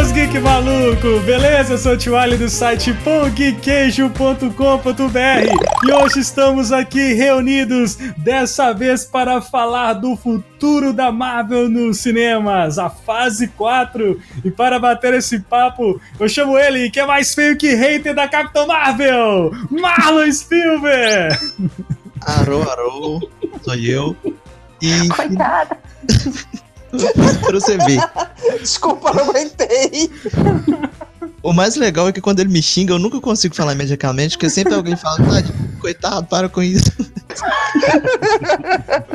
meus geek maluco, beleza? Eu sou o Tio Ali do site pongqueijo.com.br e hoje estamos aqui reunidos, dessa vez para falar do futuro da Marvel nos cinemas, a fase 4. E para bater esse papo, eu chamo ele, que é mais feio que hater da Capitão Marvel, Marlon Spielberg! Arô, arô, sou eu. E. Coitada. pra você ver. Desculpa, não aguentei. O mais legal é que quando ele me xinga, eu nunca consigo falar imediatamente, porque sempre alguém fala, ah, coitado, para com isso.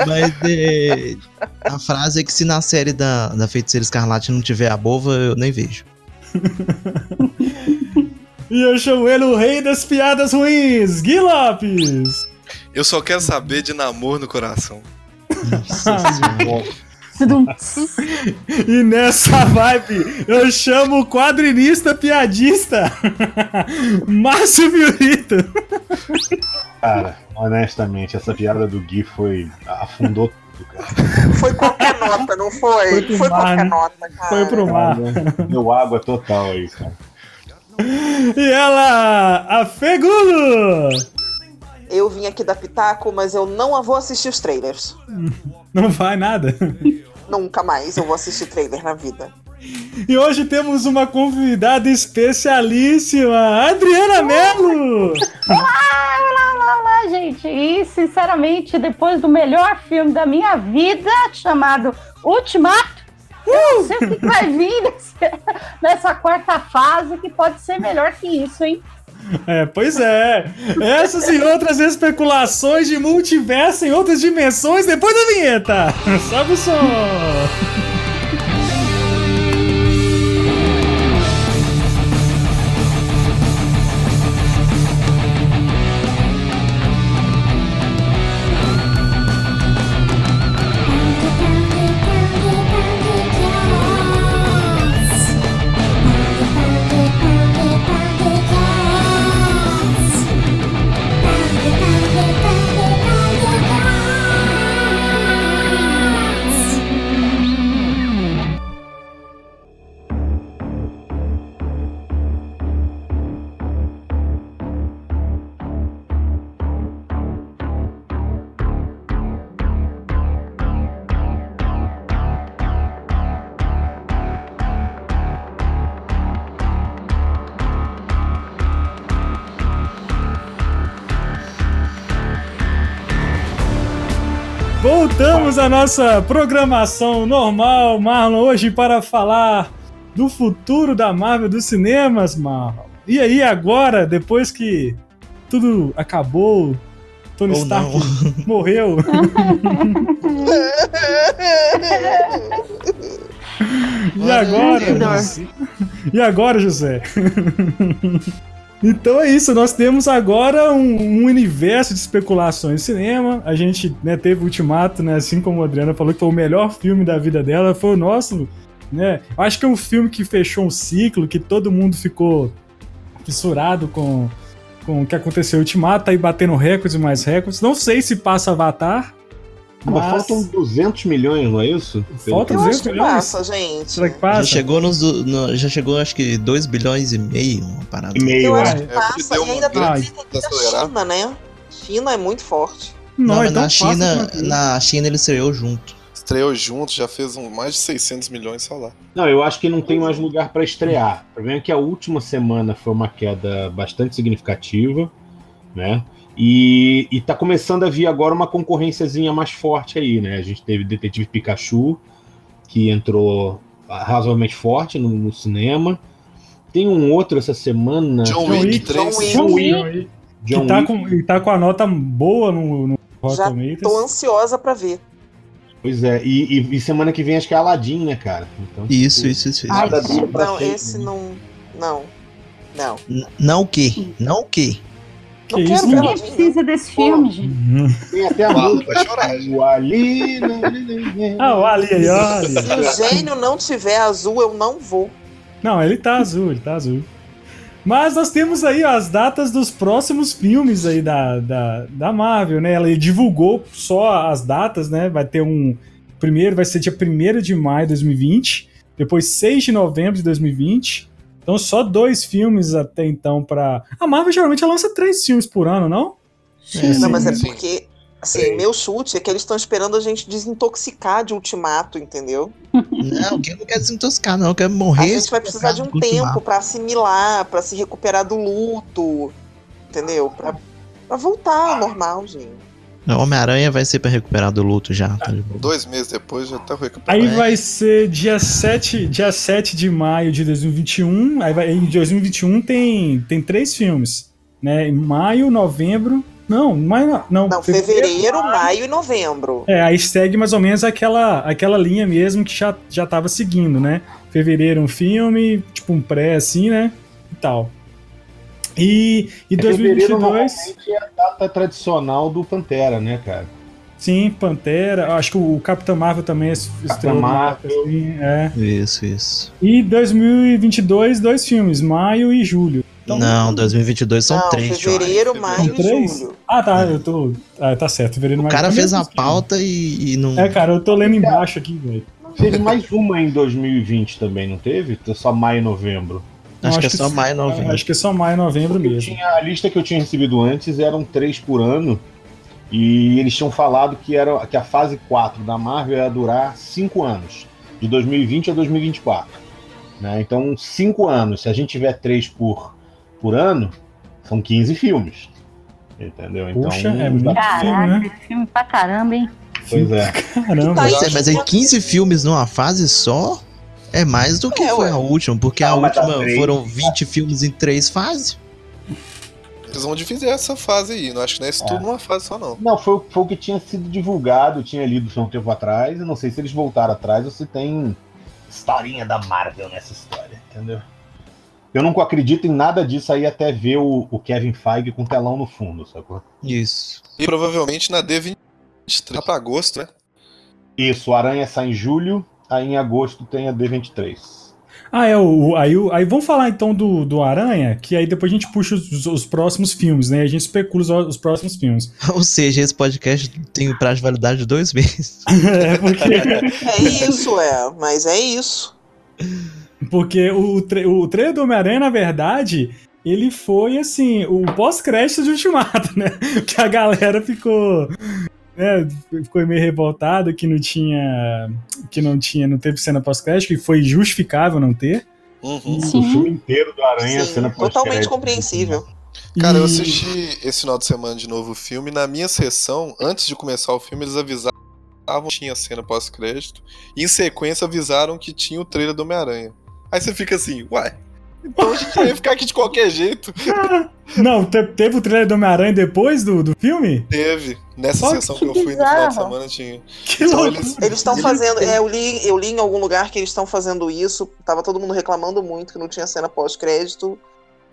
Mas é, a frase é que se na série da, da Feiticeira Escarlate não tiver a bova, eu nem vejo. e eu chamo ele o rei das piadas ruins, Gui Lopes. Eu só quero saber de namoro no coração. Nossa senhora. e nessa vibe, eu chamo o quadrinista piadista, Márcio Viorito. Cara, honestamente, essa piada do Gui foi. afundou tudo, cara. Foi qualquer nota, não foi? Foi, foi mar, qualquer né? nota, cara. Foi pro mar. Deu água total aí, cara. E ela, a Fegulo! Eu vim aqui da Pitaco, mas eu não vou assistir os trailers. Não vai nada? Nunca mais eu vou assistir trailer na vida. E hoje temos uma convidada especialíssima, Adriana Mello! Olá, olá, olá, olá, gente! E, sinceramente, depois do melhor filme da minha vida, chamado Ultimato, uh! eu não sei o que vai vir nesse, nessa quarta fase que pode ser melhor que isso, hein? É, pois é. Essas e outras especulações de multiverso em outras dimensões depois da vinheta. Sobe o som. Voltamos à nossa programação normal, Marlon, hoje para falar do futuro da Marvel dos cinemas, Marlon. E aí, agora, depois que tudo acabou, Tony Ou Stark não. morreu. e agora? E agora, José? Então é isso, nós temos agora um, um universo de especulações de cinema. A gente né, teve Ultimato, né, assim como a Adriana falou, que foi o melhor filme da vida dela, foi o nosso. Né? Acho que é um filme que fechou um ciclo, que todo mundo ficou fissurado com, com o que aconteceu. Ultimato tá aí batendo recordes e mais recordes. Não sei se passa Avatar, mas... Faltam 200 milhões, não é isso? Falta 200 milhões? passa, gente. Será que passa? Já chegou, nos, no, já chegou acho que 2 bilhões e meio, uma parada. E meio, Eu acho é. que passa, e ainda tem a China, né? China é muito forte. Não, não então na China, na China ele estreou junto. Estreou junto, já fez um, mais de 600 milhões só lá. Não, eu acho que não tem mais lugar para estrear. O problema é que a última semana foi uma queda bastante significativa, né? E, e tá começando a vir agora uma concorrênciazinha mais forte aí, né? A gente teve Detetive Pikachu, que entrou razoavelmente forte no, no cinema. Tem um outro essa semana. John Wick 3. John Wick. John que tá com, tá com a nota boa no, no Já tô ansiosa para ver. Pois é, e, e, e, semana que vem acho que é Aladdin, né, cara? Então, isso, tipo, isso, isso, isso. Nada não, esse não. Não. Não. N não o quê? Não o quê? Que não isso, Ninguém precisa desse filme, gente. Tem até a música. Vai chorar, o Ali. Ah, o Ali aí, olha. Se o gênio não tiver azul, eu não vou. Não, ele tá azul, ele tá azul. Mas nós temos aí ó, as datas dos próximos filmes aí da, da, da Marvel, né? Ela divulgou só as datas, né? Vai ter um. Primeiro vai ser dia 1 de maio de 2020. depois 6 de novembro de 2020. Então só dois filmes até então pra. A Marvel geralmente lança três filmes por ano, não? Sim, não, mas é porque Assim, meu chute é que eles estão esperando a gente desintoxicar de ultimato, entendeu? Não, quem não quer desintoxicar, não, quer morrer. A gente vai precisar de um tempo para assimilar, para se recuperar do luto, entendeu? Pra voltar ao normal, gente. Homem-Aranha vai ser pra recuperar do luto já. Tá Dois meses depois já tá recuperado. Aí vai ser dia 7, dia 7 de maio de 2021. Aí vai, em 2021 tem, tem três filmes. Né? Em maio, novembro não, maio não. Não, fevereiro, fevereiro maio, e novembro. É, aí segue mais ou menos aquela, aquela linha mesmo que já, já tava seguindo, né? Fevereiro um filme, tipo um pré assim, né? E tal. E, e é 2022. é a data tradicional do Pantera, né, cara? Sim, Pantera. Acho que o Capitão Marvel também é Capitão Marvel. Assim, é. Isso, isso. E 2022, dois filmes, maio e julho. Então, não, 2022 são não, três. Fevereiro, maio e julho. Ah, tá. Eu tô. Ah, tá certo. Fevereiro, o cara fez a pauta e, e, não. É, cara, eu tô lendo embaixo aqui, velho. Teve mais uma em 2020 também, não teve? Só maio e novembro. Acho, acho que é só maio e novembro. Acho que é só maio e novembro mesmo. Tinha, a lista que eu tinha recebido antes eram três por ano. E eles tinham falado que, era, que a fase 4 da Marvel ia durar cinco anos. De 2020 a 2024. Né? Então, cinco anos. Se a gente tiver três por por ano, são 15 filmes. Entendeu? Então, Puxa, é muito Caraca, filme, né? filme pra caramba, hein? Pois é. Caramba. Mas, mas aí 15 filmes numa fase só é mais do que é, foi ué. a última, porque não, a última foram 20 filmes em três fases. Eles vão dividir essa fase aí, não acho que não é isso é. tudo numa fase só, não. Não, foi, foi o que tinha sido divulgado, tinha lido um tempo atrás, eu não sei se eles voltaram atrás ou se tem historinha da Marvel nessa história, entendeu? Eu não acredito em nada disso aí até ver o, o Kevin Feige com telão no fundo, sacou? Isso. E provavelmente na D23 para agosto, né? Isso, o Aranha sai em julho, aí em agosto tem a D23. Ah, é, o, aí, aí vamos falar então do, do Aranha, que aí depois a gente puxa os, os próximos filmes, né? A gente especula os, os, próximos filmes. Ou seja, esse podcast tem prazo de validade de dois meses. é, porque... é isso, é, mas é isso. Porque o, tra o trailer do Homem-Aranha, na verdade, ele foi assim, o pós-crédito de Ultimato, né? Que a galera ficou. Né, ficou meio revoltada que não tinha. Que não tinha, não teve cena pós-crédito, que foi justificável não ter. Uhum. O filme inteiro do Aranha, Sim, cena pós-crédito. Totalmente compreensível. Cara, eu assisti esse final de semana de novo o filme. Na minha sessão, antes de começar o filme, eles avisaram que tinha cena pós-crédito. E em sequência avisaram que tinha o trailer do Homem-Aranha. Aí você fica assim, uai. Então a gente ia ficar aqui de qualquer jeito. Não, te, teve o trailer do Homem-Aranha depois do, do filme? Teve. Nessa sessão que, que eu fui bizarro. no final de semana tinha. Que então, louco. Eles estão fazendo. É, eu, li, eu li em algum lugar que eles estão fazendo isso. Tava todo mundo reclamando muito que não tinha cena pós-crédito.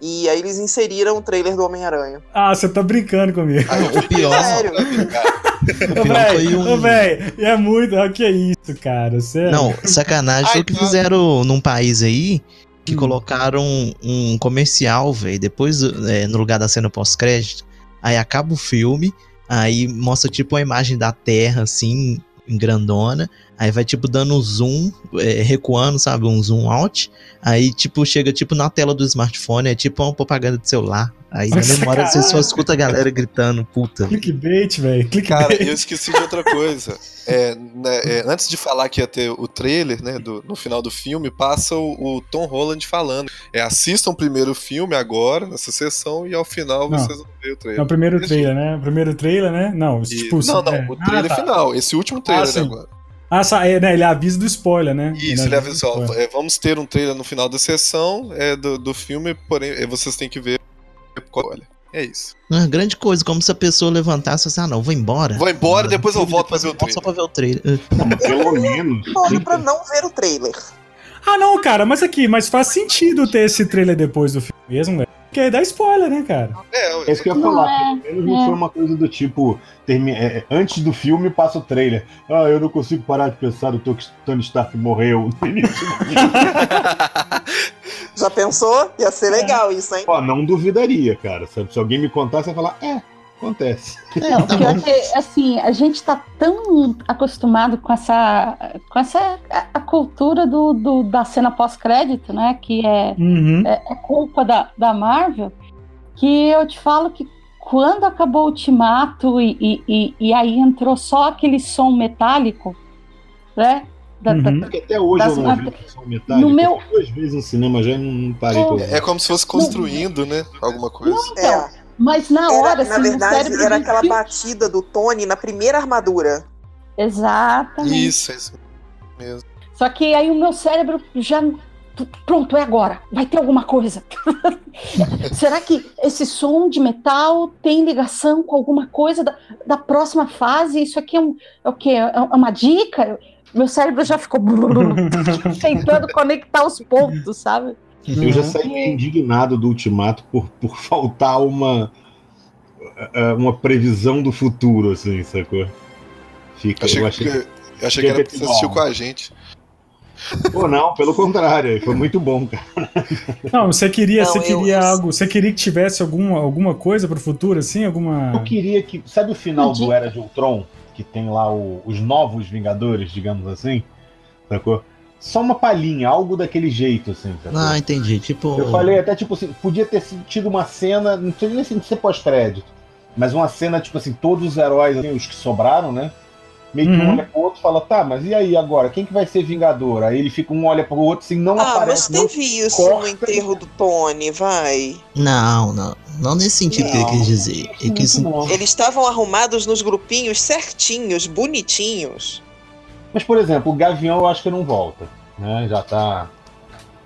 E aí eles inseriram o trailer do Homem-Aranha. Ah, você tá brincando comigo. Ah, o pior. Sério. o pior foi um... Ô, véi, é muito. O que é isso, cara? Sério. Não, sacanagem. Foi o que fizeram num país aí que hum. colocaram um comercial, velho, depois é, no lugar da cena pós-crédito. Aí acaba o filme, aí mostra tipo a imagem da Terra, assim, em grandona. Aí vai, tipo, dando um zoom, é, recuando, sabe? Um zoom out. Aí, tipo, chega, tipo, na tela do smartphone. É tipo uma propaganda de celular. Aí na memória você só escuta a galera gritando, puta. Clickbait, velho. Cara, eu esqueci de outra coisa. É, né, é, antes de falar que ia ter o trailer, né, do, no final do filme, passa o, o, Tom Holland falando. É, assistam primeiro o filme agora, nessa sessão, e ao final não, vocês vão ver o trailer. É o primeiro trailer, né? O primeiro trailer, né? Não, e, tipo, não, não, é... o trailer ah, tá. final, esse último trailer ah, agora. Ah, é, né, ele avisa do spoiler, né? Isso, ele, ele avisa, é, vamos ter um trailer no final da sessão é, do, do filme, porém é, vocês têm que ver olha. É isso. Uma grande coisa, como se a pessoa levantasse e assim, ah não, vou embora. Vou embora, depois eu volto pra ver o trailer. Só pra ver o trailer. Não, pelo menos. pra não ver o trailer. Ah não, cara, mas aqui, mas faz sentido ter esse trailer depois do filme mesmo, velho. Porque dá spoiler, né, cara? É, é isso que eu ia falar. É, pelo menos não é. foi uma coisa do tipo. Termi... É, antes do filme passa o trailer. Ah, eu não consigo parar de pensar no Tony Stark morreu no início Já pensou? Ia ser legal isso, hein? Pô, não duvidaria, cara. Se alguém me contasse, você ia falar, é. Acontece. Não, tá pior bom. que, assim, a gente tá tão acostumado com essa, com essa a, cultura do, do- da cena pós-crédito, né? Que é, Uhum. é, é culpa da, da Marvel, que eu te falo que quando acabou o Ultimato e, e, e, e aí entrou só aquele som metálico, né? Da, da- Uhum. Porque até hoje eu não vi que são metálicos. No meu- Duas vezes no cinema já não, não parei pra É como se fosse construindo, né? Alguma coisa. Então, É. mas na Era, hora, na assim, no verdade, era aquela filme- batida do Tony na primeira armadura. Exatamente. Isso, é isso mesmo. Só que aí o meu cérebro já. Pronto, é agora. Vai ter alguma coisa. Será que esse som de metal tem ligação com alguma coisa da, da próxima fase? Isso aqui é, um, é o quê? É uma dica? Meu cérebro já ficou tentando conectar os pontos, sabe? Eu já Uhum. saí meio indignado do Ultimato por, por faltar uma, eh, uma previsão do futuro, assim, sacou? Fica, Achei eu que, achei. eu achei que era pra você assistir igual. com a gente. Pô, não, pelo contrário, foi muito bom, cara. Não, você queria, Não, você queria eu- algo, você queria que tivesse alguma, alguma coisa pro futuro, assim, alguma. Eu queria que. Sabe o final Entendi. do Era de Ultron? Que tem lá o- os novos Vingadores, digamos assim? Sacou? Só uma palhinha, algo daquele jeito, assim, sacou? Ah, entendi. Tipo. Eu falei até, tipo assim, podia ter tido uma cena, não precisa nem ser pós-crédito, mas uma cena, tipo assim, todos os heróis, assim, os que sobraram, né? Meio que um Uhum. olha pro outro e fala, tá, mas e aí agora? Quem que vai ser Vingador? Aí ele fica, um olha pro outro, assim, não Ah, mas aparece. Não... teve isso corta. no enterro do Tony, vai. Não, não. Não nesse sentido que ele Não, quis dizer. Ele quis. Eles estavam arrumados nos grupinhos certinhos, bonitinhos. Mas, por exemplo, o Gavião eu acho que não volta, né? Já tá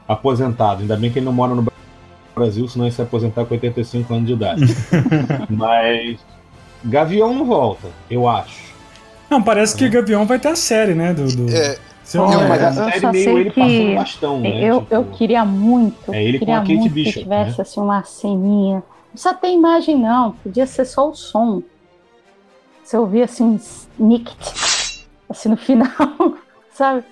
aposentado. Ainda bem que ele não mora no Brasil, senão ele se aposentar com 85 anos de idade. mas Gavião não volta, eu acho. Não, parece que Gavião vai ter a série, né? Do, do... É, Se não Não, mas a série meio ele que passando bastão, né? eu, Tipo, eu queria muito, É ele com queria a Kate muito Bishop, que tivesse né? assim, uma ceninha. Não precisa ter imagem, não. Podia ser só o som. Você ouvia assim um snicket, assim no final, sabe?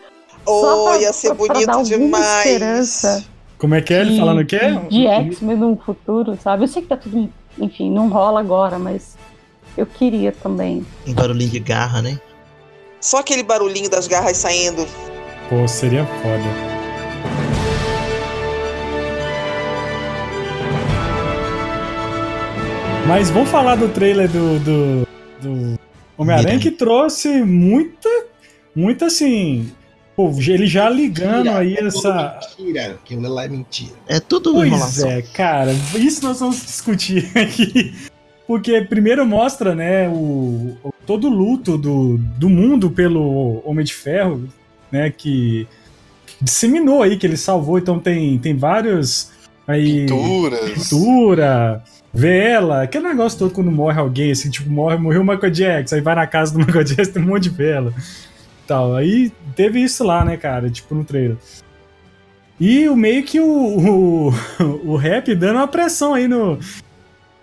Só Oh, pra- ia ser pra- pra bonito dar alguma demais. esperança. Como é que é? Ele falando o quê? De X-Men no futuro, sabe? Eu sei que tá tudo, enfim, não rola agora, mas eu queria também. Um barulhinho de garra, né? Só aquele barulhinho das garras saindo. Pô, seria foda. Mas vamos falar do trailer do, do, do Homem-Aranha que trouxe muita, muita assim. Pô, ele já ligando aí essa. Mentira, aquilo lá é mentira. É tudo Pois enrolação. é, cara, isso nós vamos discutir aqui. Porque primeiro mostra, né, o, o- todo o luto do, do mundo pelo Homem de Ferro, né, que, que disseminou aí, que ele salvou. Então tem, tem vários aí pinturas. pintura, vela, aquele negócio todo quando morre alguém, assim, tipo, morre, morreu o Michael Jackson, aí vai na casa do Michael Jackson, tem um monte de vela. Tal. Aí teve isso lá, né, cara, tipo, no trailer. E o meio que o, o, o rap dando uma pressão aí no,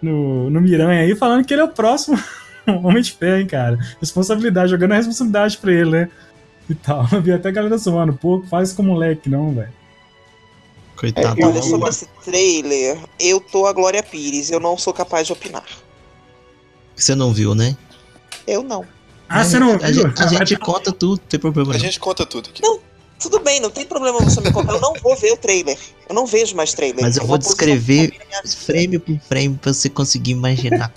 no, no Miranha aí, falando que ele é o próximo Homem de Ferro, hein, cara. Responsabilidade, jogando a responsabilidade pra ele, né? E tal. Eu vi até a galera zoando, pô, faz com moleque, não, velho. Coitado. É, eu- Olha, sobre esse trailer, eu tô a Glória Pires, eu não sou capaz de opinar. Você não viu, né? Eu não. Ah, você não A viu? gente, a gente conta tudo, não tem problema A não. gente conta tudo aqui. Tudo bem, não tem problema você me contar. Eu não vou ver o trailer. Eu não vejo mais trailer. Mas eu vou posicionar descrever frame por frame pra você conseguir imaginar.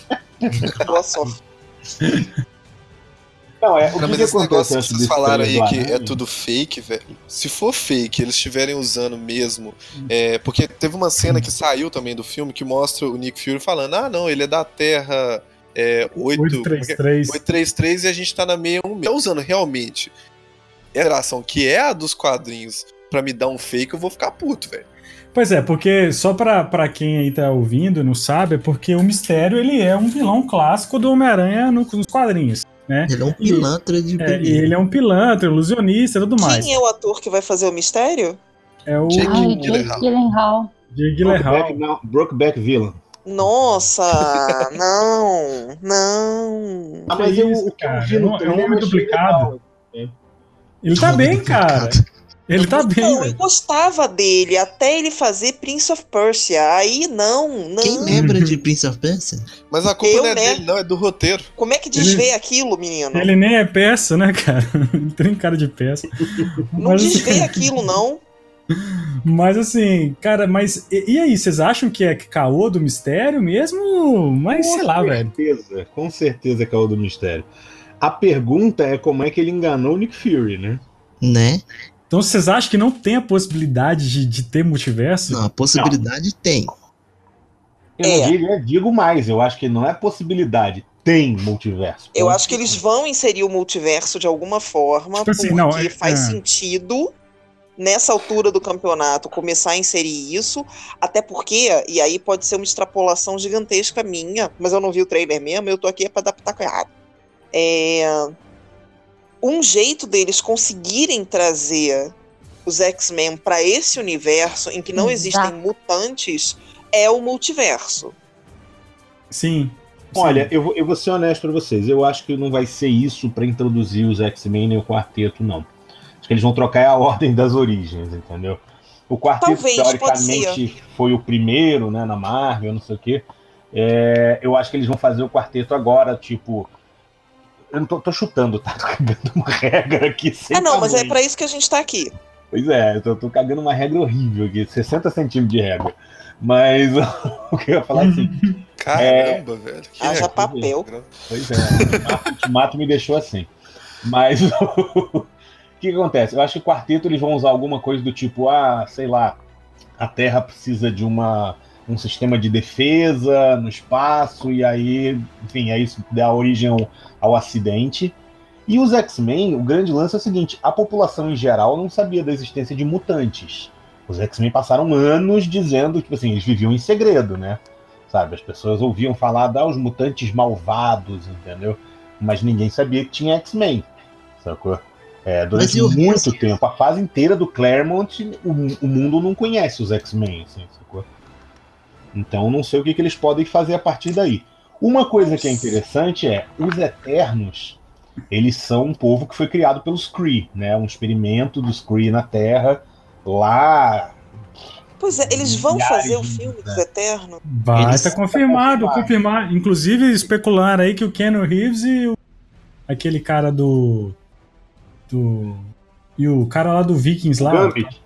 Boa sorte. Não, é, o Cara, que, que acontece negócio que vocês falaram aí que é tudo fake, velho. Se for fake, eles estiverem usando mesmo. é, porque teve uma cena que saiu também do filme que mostra o Nick Fury falando: ah, não, ele é da Terra é, 8, 833. 833 e a gente tá na 61. Tá usando realmente a geração que é a dos quadrinhos pra me dar um fake, eu vou ficar puto, velho. Pois é, porque só pra, pra quem aí tá ouvindo e não sabe, é porque o Mistério ele é um vilão clássico do Homem-Aranha no- nos quadrinhos, né? Ele é um pilantra de É, e ele é um pilantra, ilusionista e tudo mais. Quem é o ator que vai fazer o mistério? É o Jake Ai, Gyllenhaal. Jake Gyllenhaal. Brokeback, Villain. Nossa, não, não. Ah, mas eu, isso, eu cara? É é um homem eu achei duplicado. legal. Ele tá bem, cara. Ele tá bem, Não, eu velho. gostava dele até ele fazer Prince of Persia. Aí não, não. Quem lembra de Prince of Persia? Mas a culpa Eu, não é né? dele, não, é do roteiro. Como é que desvê aquilo, menino? Ele nem é peça, né, cara? Ele tem cara de peça. Não Mas, desvê aquilo, não. mas assim, cara, mas e, e aí, vocês acham que é caô do mistério mesmo? Mas sei lá, velho. certeza, com certeza é o do mistério. A pergunta é como é que ele enganou o Nick Fury, né? Né? Então vocês acham que não tem a possibilidade de, de ter multiverso? Não, a possibilidade tem. Eu É. não digo, eu digo mais, eu acho que não é possibilidade, tem multiverso. Eu acho que eles vão inserir o multiverso de alguma forma, Tipo assim, porque não, é- faz é. sentido nessa altura do campeonato começar a inserir isso, até porque, e aí pode ser uma extrapolação gigantesca minha, mas eu não vi o trailer mesmo, eu tô aqui é pra adaptar errado. É um jeito deles conseguirem trazer os X-Men pra esse universo em que não existem Exato. mutantes é o multiverso. Sim. Olha, eu, vou- eu vou ser honesto pra vocês. Eu acho que não vai ser isso pra introduzir os X-Men nem o quarteto, não. Acho que eles vão trocar a ordem das origens, entendeu? O quarteto, Talvez, teoricamente, foi o primeiro, né, na Marvel, não sei o quê. É, eu acho que eles vão fazer o quarteto agora, tipo. Eu não tô, tô chutando, tá? Tô cagando uma regra aqui sem ah, não, mas é tamanho. pra isso que a gente tá aqui. Pois é, eu tô, tô cagando uma regra horrível aqui, 60 centímetros de regra. Mas o que eu ia falar assim, Caramba, velho. Que Haja papel. Pois é, o Ultimato- o Ultimato me deixou assim. Mas o que, que acontece? Eu acho que o quarteto eles vão usar alguma coisa do tipo, ah, sei lá, a Terra precisa de uma, um sistema de defesa no espaço, e aí, enfim, é isso que dá origem ao, ao acidente. E os X-Men, o grande lance é o seguinte: a população em geral não sabia da existência de mutantes. Os X-Men passaram anos dizendo, tipo assim, eles viviam em segredo, né? Sabe, as pessoas ouviam falar dos mutantes malvados, entendeu? Mas ninguém sabia que tinha X-Men, sacou? É, durante e o muito tempo, a fase inteira do Claremont, o, o mundo não conhece os X-Men, assim, sacou? Então não sei o que, que eles podem fazer a partir daí. Uma coisa que é interessante é, os Eternos, eles são um povo que foi criado pelos Kree, né? Um experimento dos Kree na Terra, lá Pois é, eles vão Milhares fazer o filme dos né? Eternos. Vai, Eles- tá confirmado, Tá confirmado. Inclusive, especular aí que o Keanu Reeves e o, aquele cara do. do. E o cara lá do Vikings lá. Gambit.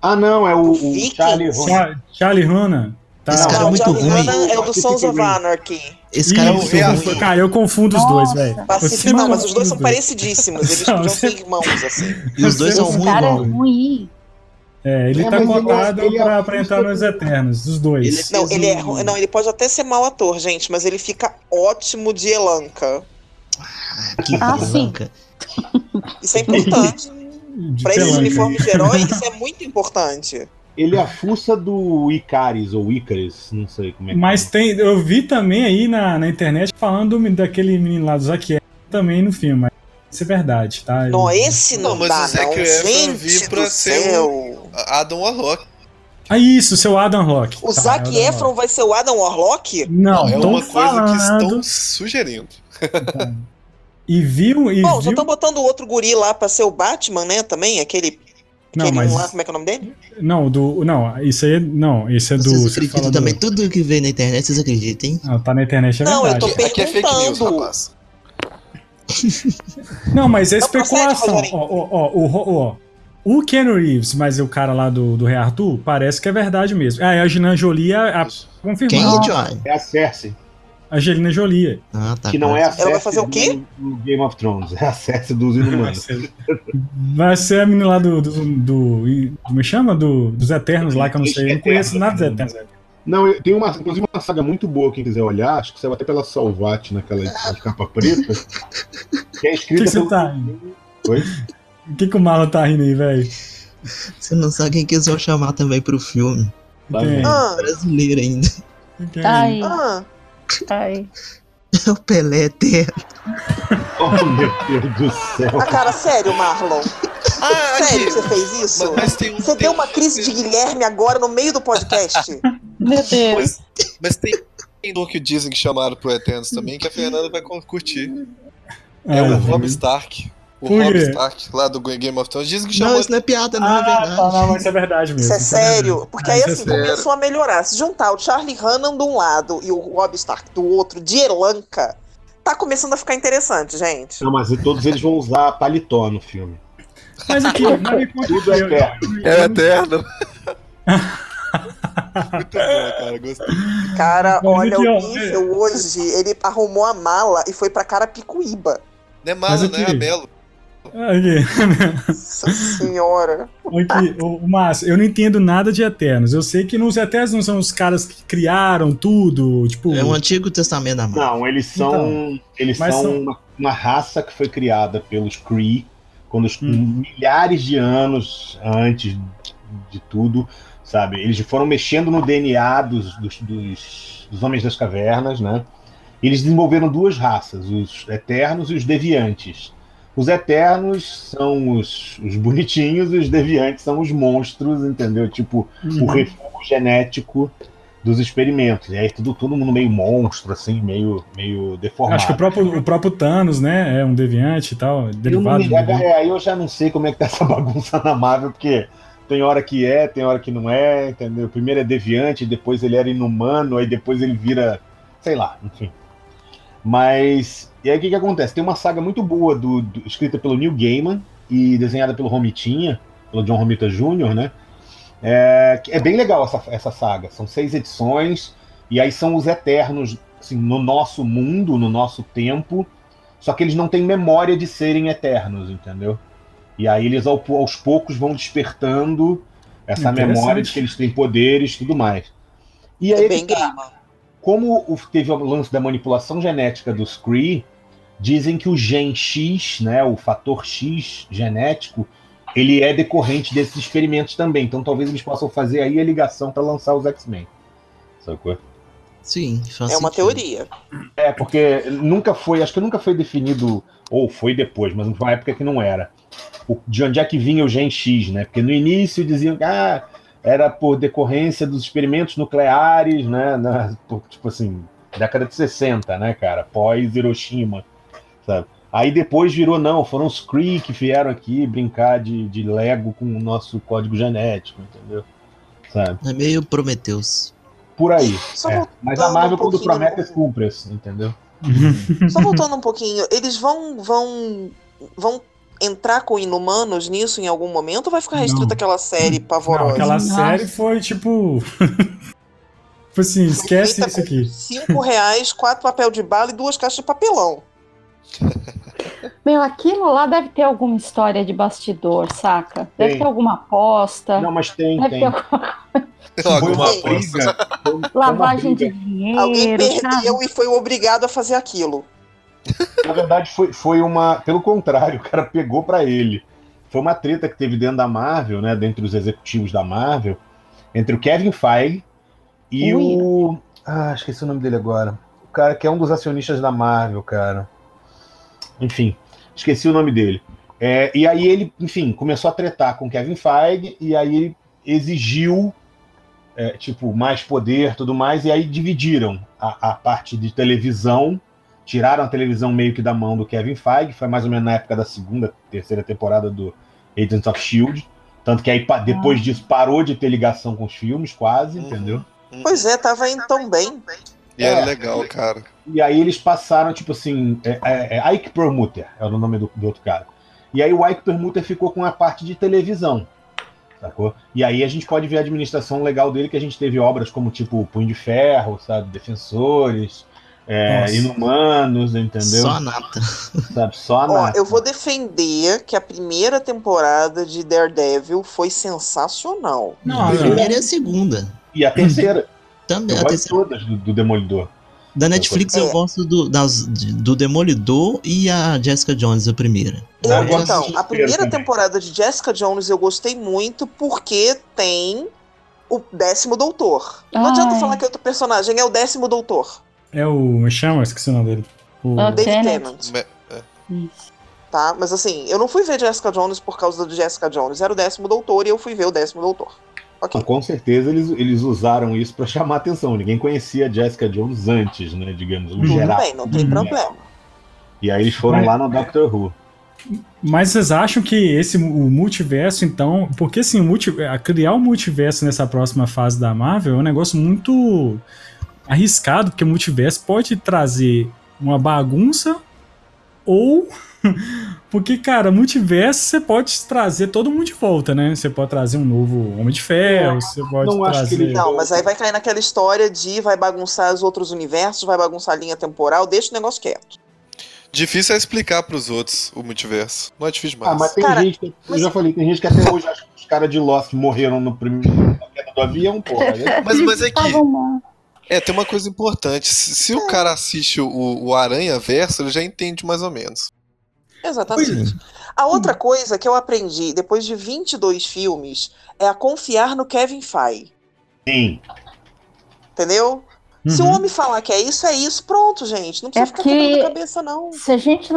Ah, não, é o, o? Charlie Hunnam. Char- Charlie Hunnam. Tá, Esse cara é não, muito Charlie ruim. Hunnam é o do Sons of. Anarchy. Esse cara é Isso, um eu ruim. cara, eu confundo os dois, velho. Você não, mas os dois são parecidíssimos. Eles Não, podiam você- ser irmãos, assim. E os dois são ruins cara é ruim. É, ele É, tá é- cotado ele é pra, pra entrar nos Eternos, os dois. Ele Não, ele é não, ele pode até ser mau ator, gente, mas ele fica ótimo de Elanca. Que Ah, sim. branca. Isso é importante. De Pra esses uniformes de herói, isso é muito importante. Ele é a fuça do Icaris, ou Icaris, não sei como é que Mas tem, eu vi também aí na, na internet falando do- daquele menino lá do Zac Efron também no filme, mas isso é verdade, tá? Eu- Não, esse não, Não, mas dá, o Zac não. Efron Gente vir pra ser o- céu. Adam Warlock. Ah, isso, seu Adam Rock. O Tá, Zac Adam Efron Rock. vai ser o Adam Warlock? Não, é tão uma coisa que falando. estão sugerindo. E viu, e Bom, já viu... estão botando outro guri lá pra ser o Batman, né? Também, aquele. Não, mas... lá, como é que é o nome dele? Não, do... Não, isso aí... é- Não, isso é do... Vocês você acreditam fala também do... tudo que vê na internet, vocês acreditam, hein? Não, tá na internet, é Não, eu verdade. tô Aqui é fake news, perguntando. rapaz. Não, mas é Não especulação. Ó, ó, ó, o, Ro- ó, o Ken Reeves, mas o cara lá do, do Rei Arthur, parece que é verdade mesmo. Ah, é a Angelina Jolie, a, a, Quem, confirmado. Johnny? É a Cersei, Angelina Jolie. Ah, tá. que não é a quase. Cersei vai fazer o quê? do, do Game of Thrones, é a Cersei dos Inumanos. Vai ser a menina lá do. do, do, do como é que chama? Do, dos Eternos lá, que eu não sei. Eu não conheço nada dos Eternos. Não, tem uma, inclusive uma saga muito boa, quem quiser olhar, acho que saiu até pela Salvat, naquela de capa preta, que é O escrita que, que você pelo... tá rindo? Oi? O que, que o Marlon tá rindo aí, velho? Você não sabe quem que eles vão chamar também pro filme. Tá? Ah, Brasileiro ainda. Quem? Ai, ah. Ai. É o Pelé eterno. Oh, meu Deus do céu. Ah, cara, sério, Marlon. Ah, Sério aqui. que você fez isso? Mas, um. Você tem deu um- uma crise de Guilherme agora no meio do podcast? Meu Deus. Mas, mas tem um que dizem que chamaram pro Eternos também, que a Fernanda vai curtir. É Ah, o. Rob Stark. O Por Rob? Stark, lá do Game of Thrones, dizem que Não, chamou. isso não é piada, não, é Ah, verdade. tá, não, mas isso é verdade mesmo. Isso é é sério, porque Ah, aí é assim sério. começou a melhorar. Se juntar o Charlie Hunnam de um lado e o Rob Stark do outro, de Elanca, tá começando a ficar interessante, gente. Não, mas todos eles vão usar paletó no filme. Mas aqui, mas me conta Tudo é eterno. É eterno. Muito bom, cara. Gostei. Cara, Mas olha, aqui, o nível hoje, ele arrumou a mala e foi pra Carapicuíba. Não é Mas malo, né? aqui- É Belo. Aqui, Nossa senhora. aqui, o, o Márcio, eu não entendo nada de Eternos. Eu sei que nos Eternos não são os caras que criaram tudo, tipo. É o Antigo Testamento da Marvel. Não, eles são. eles mas são, são- Uma, uma raça que foi criada pelos Kree, quando os- Hum. milhares de anos antes de tudo, sabe? Eles foram mexendo no DNA dos, dos, dos, dos Homens das Cavernas, né? E eles desenvolveram duas raças, os Eternos e os Deviantes. Os Eternos são os, os bonitinhos e os Deviantes são os monstros, entendeu? Tipo, o Uhum. refúgio genético dos experimentos. E aí tudo, todo mundo meio monstro, assim, meio, meio deformado. Acho que o próprio, o próprio Thanos, né? É um deviante e tal, Eu derivado. me- é, aí eu já não sei como é que tá essa bagunça na Marvel, porque tem hora que é, tem hora que não é, entendeu? Primeiro é deviante, depois ele era inumano, aí depois ele vira, sei lá, enfim. Mas, e aí o que que acontece? Tem uma saga muito boa do, do- escrita pelo Neil Gaiman e desenhada pelo Romitinha, pelo John Romita Jr., né? É, é bem legal essa, essa saga. São seis edições, e aí são os Eternos, assim, no nosso mundo, no nosso tempo, só que eles não têm memória de serem eternos, entendeu? E aí eles ao- aos poucos vão despertando essa memória de que eles têm poderes e tudo mais. E aí, É bem game. como o- teve o lance da manipulação genética dos Kree, dizem que o gen X, né, o fator X genético, ele é decorrente desses experimentos também. Então talvez eles possam fazer aí a ligação para lançar os X-Men. Sacou? Sim, faz É uma sentido. teoria. É, porque nunca foi, acho que nunca foi definido, ou foi depois, mas numa época que não era. O, de onde é que vinha o Gen X, né? Porque no início diziam que ah, era por decorrência dos experimentos nucleares, né? Na, por, tipo assim, década de 60, né, cara? Pós Hiroshima, sabe? Aí depois virou, não, foram os Kree que vieram aqui brincar de, de Lego com o nosso código genético, entendeu? Sabe? É meio Prometheus. Por aí. Só, é. Mas a Marvel, um quando promete, no- cumpre, entendeu? só voltando um pouquinho, eles vão, vão, vão entrar com inumanos nisso em algum momento ou vai ficar restrito Não. àquela série Não, pavorosa? aquela Nossa. série foi tipo. tipo assim, esquece isso aqui. Cinco reais, quatro papel de bala e duas caixas de papelão. Meu, aquilo lá deve ter alguma história de bastidor, saca? Deve Tem. ter alguma aposta. Não, mas tem, deve tem. ter alguma Alguma briga. lavagem de briga. Alguém dinheiro, sabe? perdeu e foi obrigado a fazer aquilo. Na verdade, foi, foi uma. Pelo contrário, o cara pegou pra ele. Foi uma treta que teve dentro da Marvel, né? Dentre os executivos da Marvel, entre o Kevin Feige e Ui. o. Ah, esqueci o nome dele agora. O cara que é um dos acionistas da Marvel, cara. Enfim, esqueci o nome dele. É, e aí ele, enfim, começou a tretar com o Kevin Feige e aí ele exigiu, é, tipo, mais poder tudo mais, e aí dividiram a, a parte de televisão tiraram a televisão meio que da mão do Kevin Feige, foi mais ou menos na época da segunda, terceira temporada do Agents of Shield, tanto que aí depois disso parou de ter ligação com os filmes, quase, Uhum. entendeu? Pois é, tava indo tão bem. E era É. legal, cara. E aí eles passaram, tipo assim, é, é, é Ike Perlmutter, é o nome do, do outro cara. E aí o Ike Perlmutter ficou com a parte de televisão, sacou? E aí a gente pode ver a administração legal dele, que a gente teve obras como, tipo, Punho de Ferro, sabe? Defensores, é. Inumanos, entendeu? Só a nata. Sabe? Só a Ó, nata. eu vou defender que a primeira temporada de Daredevil foi sensacional. Não, a primeira e a segunda. E a terceira, Também. eu A gosto terceira. todas do, do Demolidor. Da Netflix eu É. gosto do, das, do Demolidor e a Jessica Jones, a primeira. Eu- então, a primeira temporada de Jessica Jones eu gostei muito porque tem o décimo doutor. Não adianta Ai. falar que outro personagem é o décimo doutor. É o. Me chama, esqueci o nome dele. O, Ah, David Tennant. Tennant. Me- Isso. Tá? Mas assim, eu não fui ver Jessica Jones por causa do Jessica Jones. Era o décimo doutor e eu fui ver o décimo doutor. Ok. Mas com certeza eles, eles usaram isso pra chamar atenção. Ninguém conhecia a Jessica Jones antes, né? Digamos, no Tudo geral. Tudo bem, não tem Uhum. problema. E aí eles foram Mas- lá no Doctor Who. Mas vocês acham que esse o multiverso, então. Porque assim, o multi, a criar o multiverso nessa próxima fase da Marvel é um negócio muito arriscado, porque o multiverso pode trazer uma bagunça ou. Porque, cara, multiverso você pode trazer todo mundo de volta, né? Você pode trazer um novo Homem de Ferro, você pode não acho que trazer. ele- Não, mas aí vai cair naquela história de vai bagunçar os outros universos, vai bagunçar a linha temporal, deixa o negócio quieto. Difícil é explicar pros outros o multiverso. Não é difícil Ah, mais. mas tem Cara, gente que. Eu mas- já falei, tem gente que até hoje acha que os caras de Lost morreram no primeiro na queda do avião, porra. né? Mas, mas é que. É, tem uma coisa importante. Se, se o cara assiste o, o Aranha Verso, ele já entende mais ou menos. Exatamente. A outra coisa que eu aprendi depois de 22 filmes é a confiar no Kevin Feige. Sim. Entendeu? Se o Uhum. homem falar que é isso, é isso, pronto, gente. Não precisa É ficar que- quebrando a cabeça, não. Se a gente.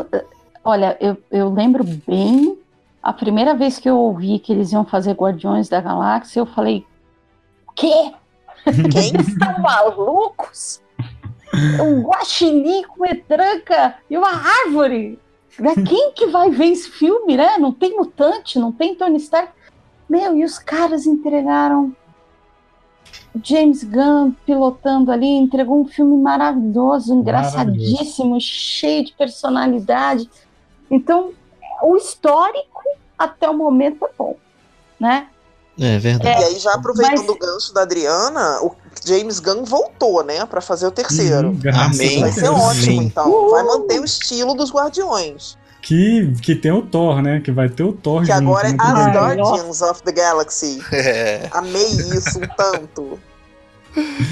Olha, eu, eu lembro bem a primeira vez que eu ouvi que eles iam fazer Guardiões da Galáxia, eu falei: O quê? Quem? Estão malucos? Um guaxinim com metranca e uma árvore. Né? Quem que vai ver esse filme, né? Não tem mutante, não tem Tony Stark. Meu, e os caras entregaram James Gunn pilotando ali, entregou um filme maravilhoso, engraçadíssimo, cheio de personalidade. Então, o histórico até o momento foi bom, né? É verdade. E aí, já aproveitando mas- o gancho da Adriana, o James Gunn voltou, né, Pra fazer o terceiro. Graças Amém. Vai ser ótimo, então. Uhul. Vai manter o estilo dos Guardiões. Que, que tem o Thor, né? Que vai ter o Thor Que junto, agora é né? As Guardians of the Galaxy. É. Amei isso um tanto.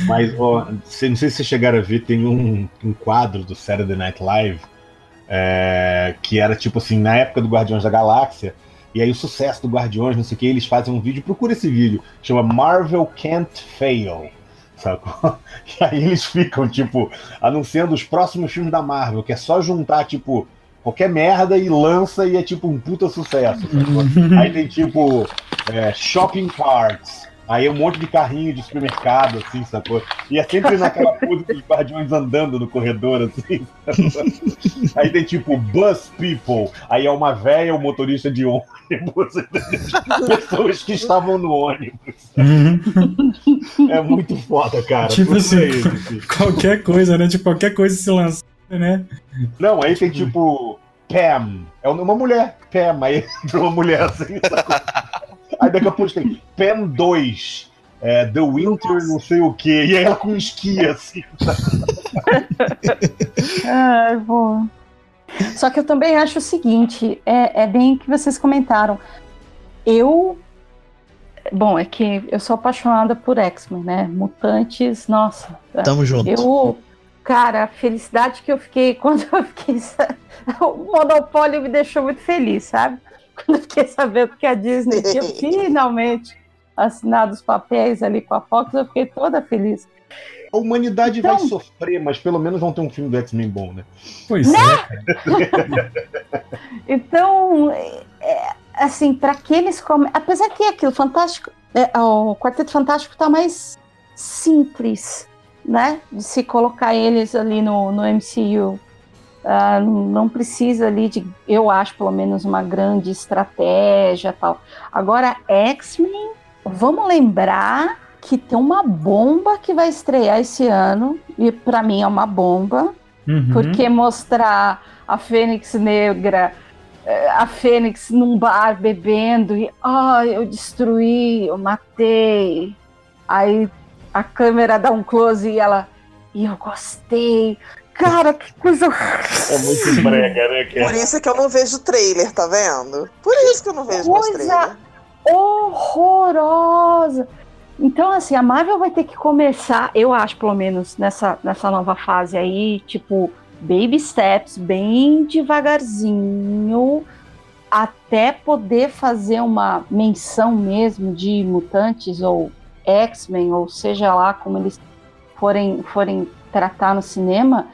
Mas, ó, cê- não sei se vocês chegaram a ver, tem um, um quadro do Saturday Night Live é, que era tipo assim, na época do Guardiões da Galáxia, e aí o sucesso do Guardiões, não sei o que, eles fazem um vídeo, procura esse vídeo, chama Marvel Can't Fail. Sacou? E aí eles ficam, tipo, anunciando os próximos filmes da Marvel, que é só juntar, tipo, qualquer merda e lança e é tipo um puta sucesso. sacou? Aí tem tipo é, shopping carts. Aí é um monte de carrinho de supermercado, assim, sacou? E é sempre naquela música dos guardiões andando no corredor, assim. sacou? Aí tem tipo bus people. Aí é uma véia, um motorista de ônibus. Pessoas que estavam no ônibus. Uhum. É muito foda, cara. Tipo assim, é isso, assim. Qualquer coisa, né? Tipo, qualquer coisa se lança, né? Não, aí tem tipo Pam. É uma mulher, Pam. Aí entra uma mulher assim, sacou? Aí daqui a pouco tem Pam 2. É, The Winter, não sei o quê. E aí ela com esqui, assim. Ai, bom. Só que eu também acho o seguinte, é, é bem que vocês comentaram. Eu. Bom, é que eu sou apaixonada por X-Men, né? Mutantes, nossa. Tamo junto. Eu. Cara, a felicidade que eu fiquei quando eu fiquei. O monopólio me deixou muito feliz, sabe? Quando eu fiquei sabendo que a Disney tinha finalmente assinado os papéis ali com a Fox, eu fiquei toda feliz. A humanidade vai Então- sofrer, mas pelo menos vão ter um filme do X-Men bom, né? Pois é. Então, é, assim, para que eles comem. Apesar que é aquilo, Fantástico. é, o Quarteto Fantástico tá mais simples, né? De se colocar eles ali no, no MCU. Ah, não precisa ali de, eu acho, pelo menos, uma grande estratégia tal. Agora, X-Men, vamos lembrar que tem uma bomba que vai estrear esse ano, e para mim é uma bomba, Uhum. porque mostrar a Fênix Negra, eh, a Fênix num bar bebendo e, ah, eu destruí, eu matei. Aí a câmera dá um close e ela, e eu gostei. Cara, que coisa. É muito brega, né? Que Por isso é que eu não vejo trailer, tá vendo? Por isso que eu não vejo mais Coisa- trailer. horrorosa. Então, assim, a Marvel vai ter que começar, eu acho, pelo menos, nessa, nessa nova fase aí, tipo, baby steps, bem devagarzinho, até poder fazer uma menção mesmo de mutantes ou X-Men, ou seja lá como eles forem, forem tratar no cinema.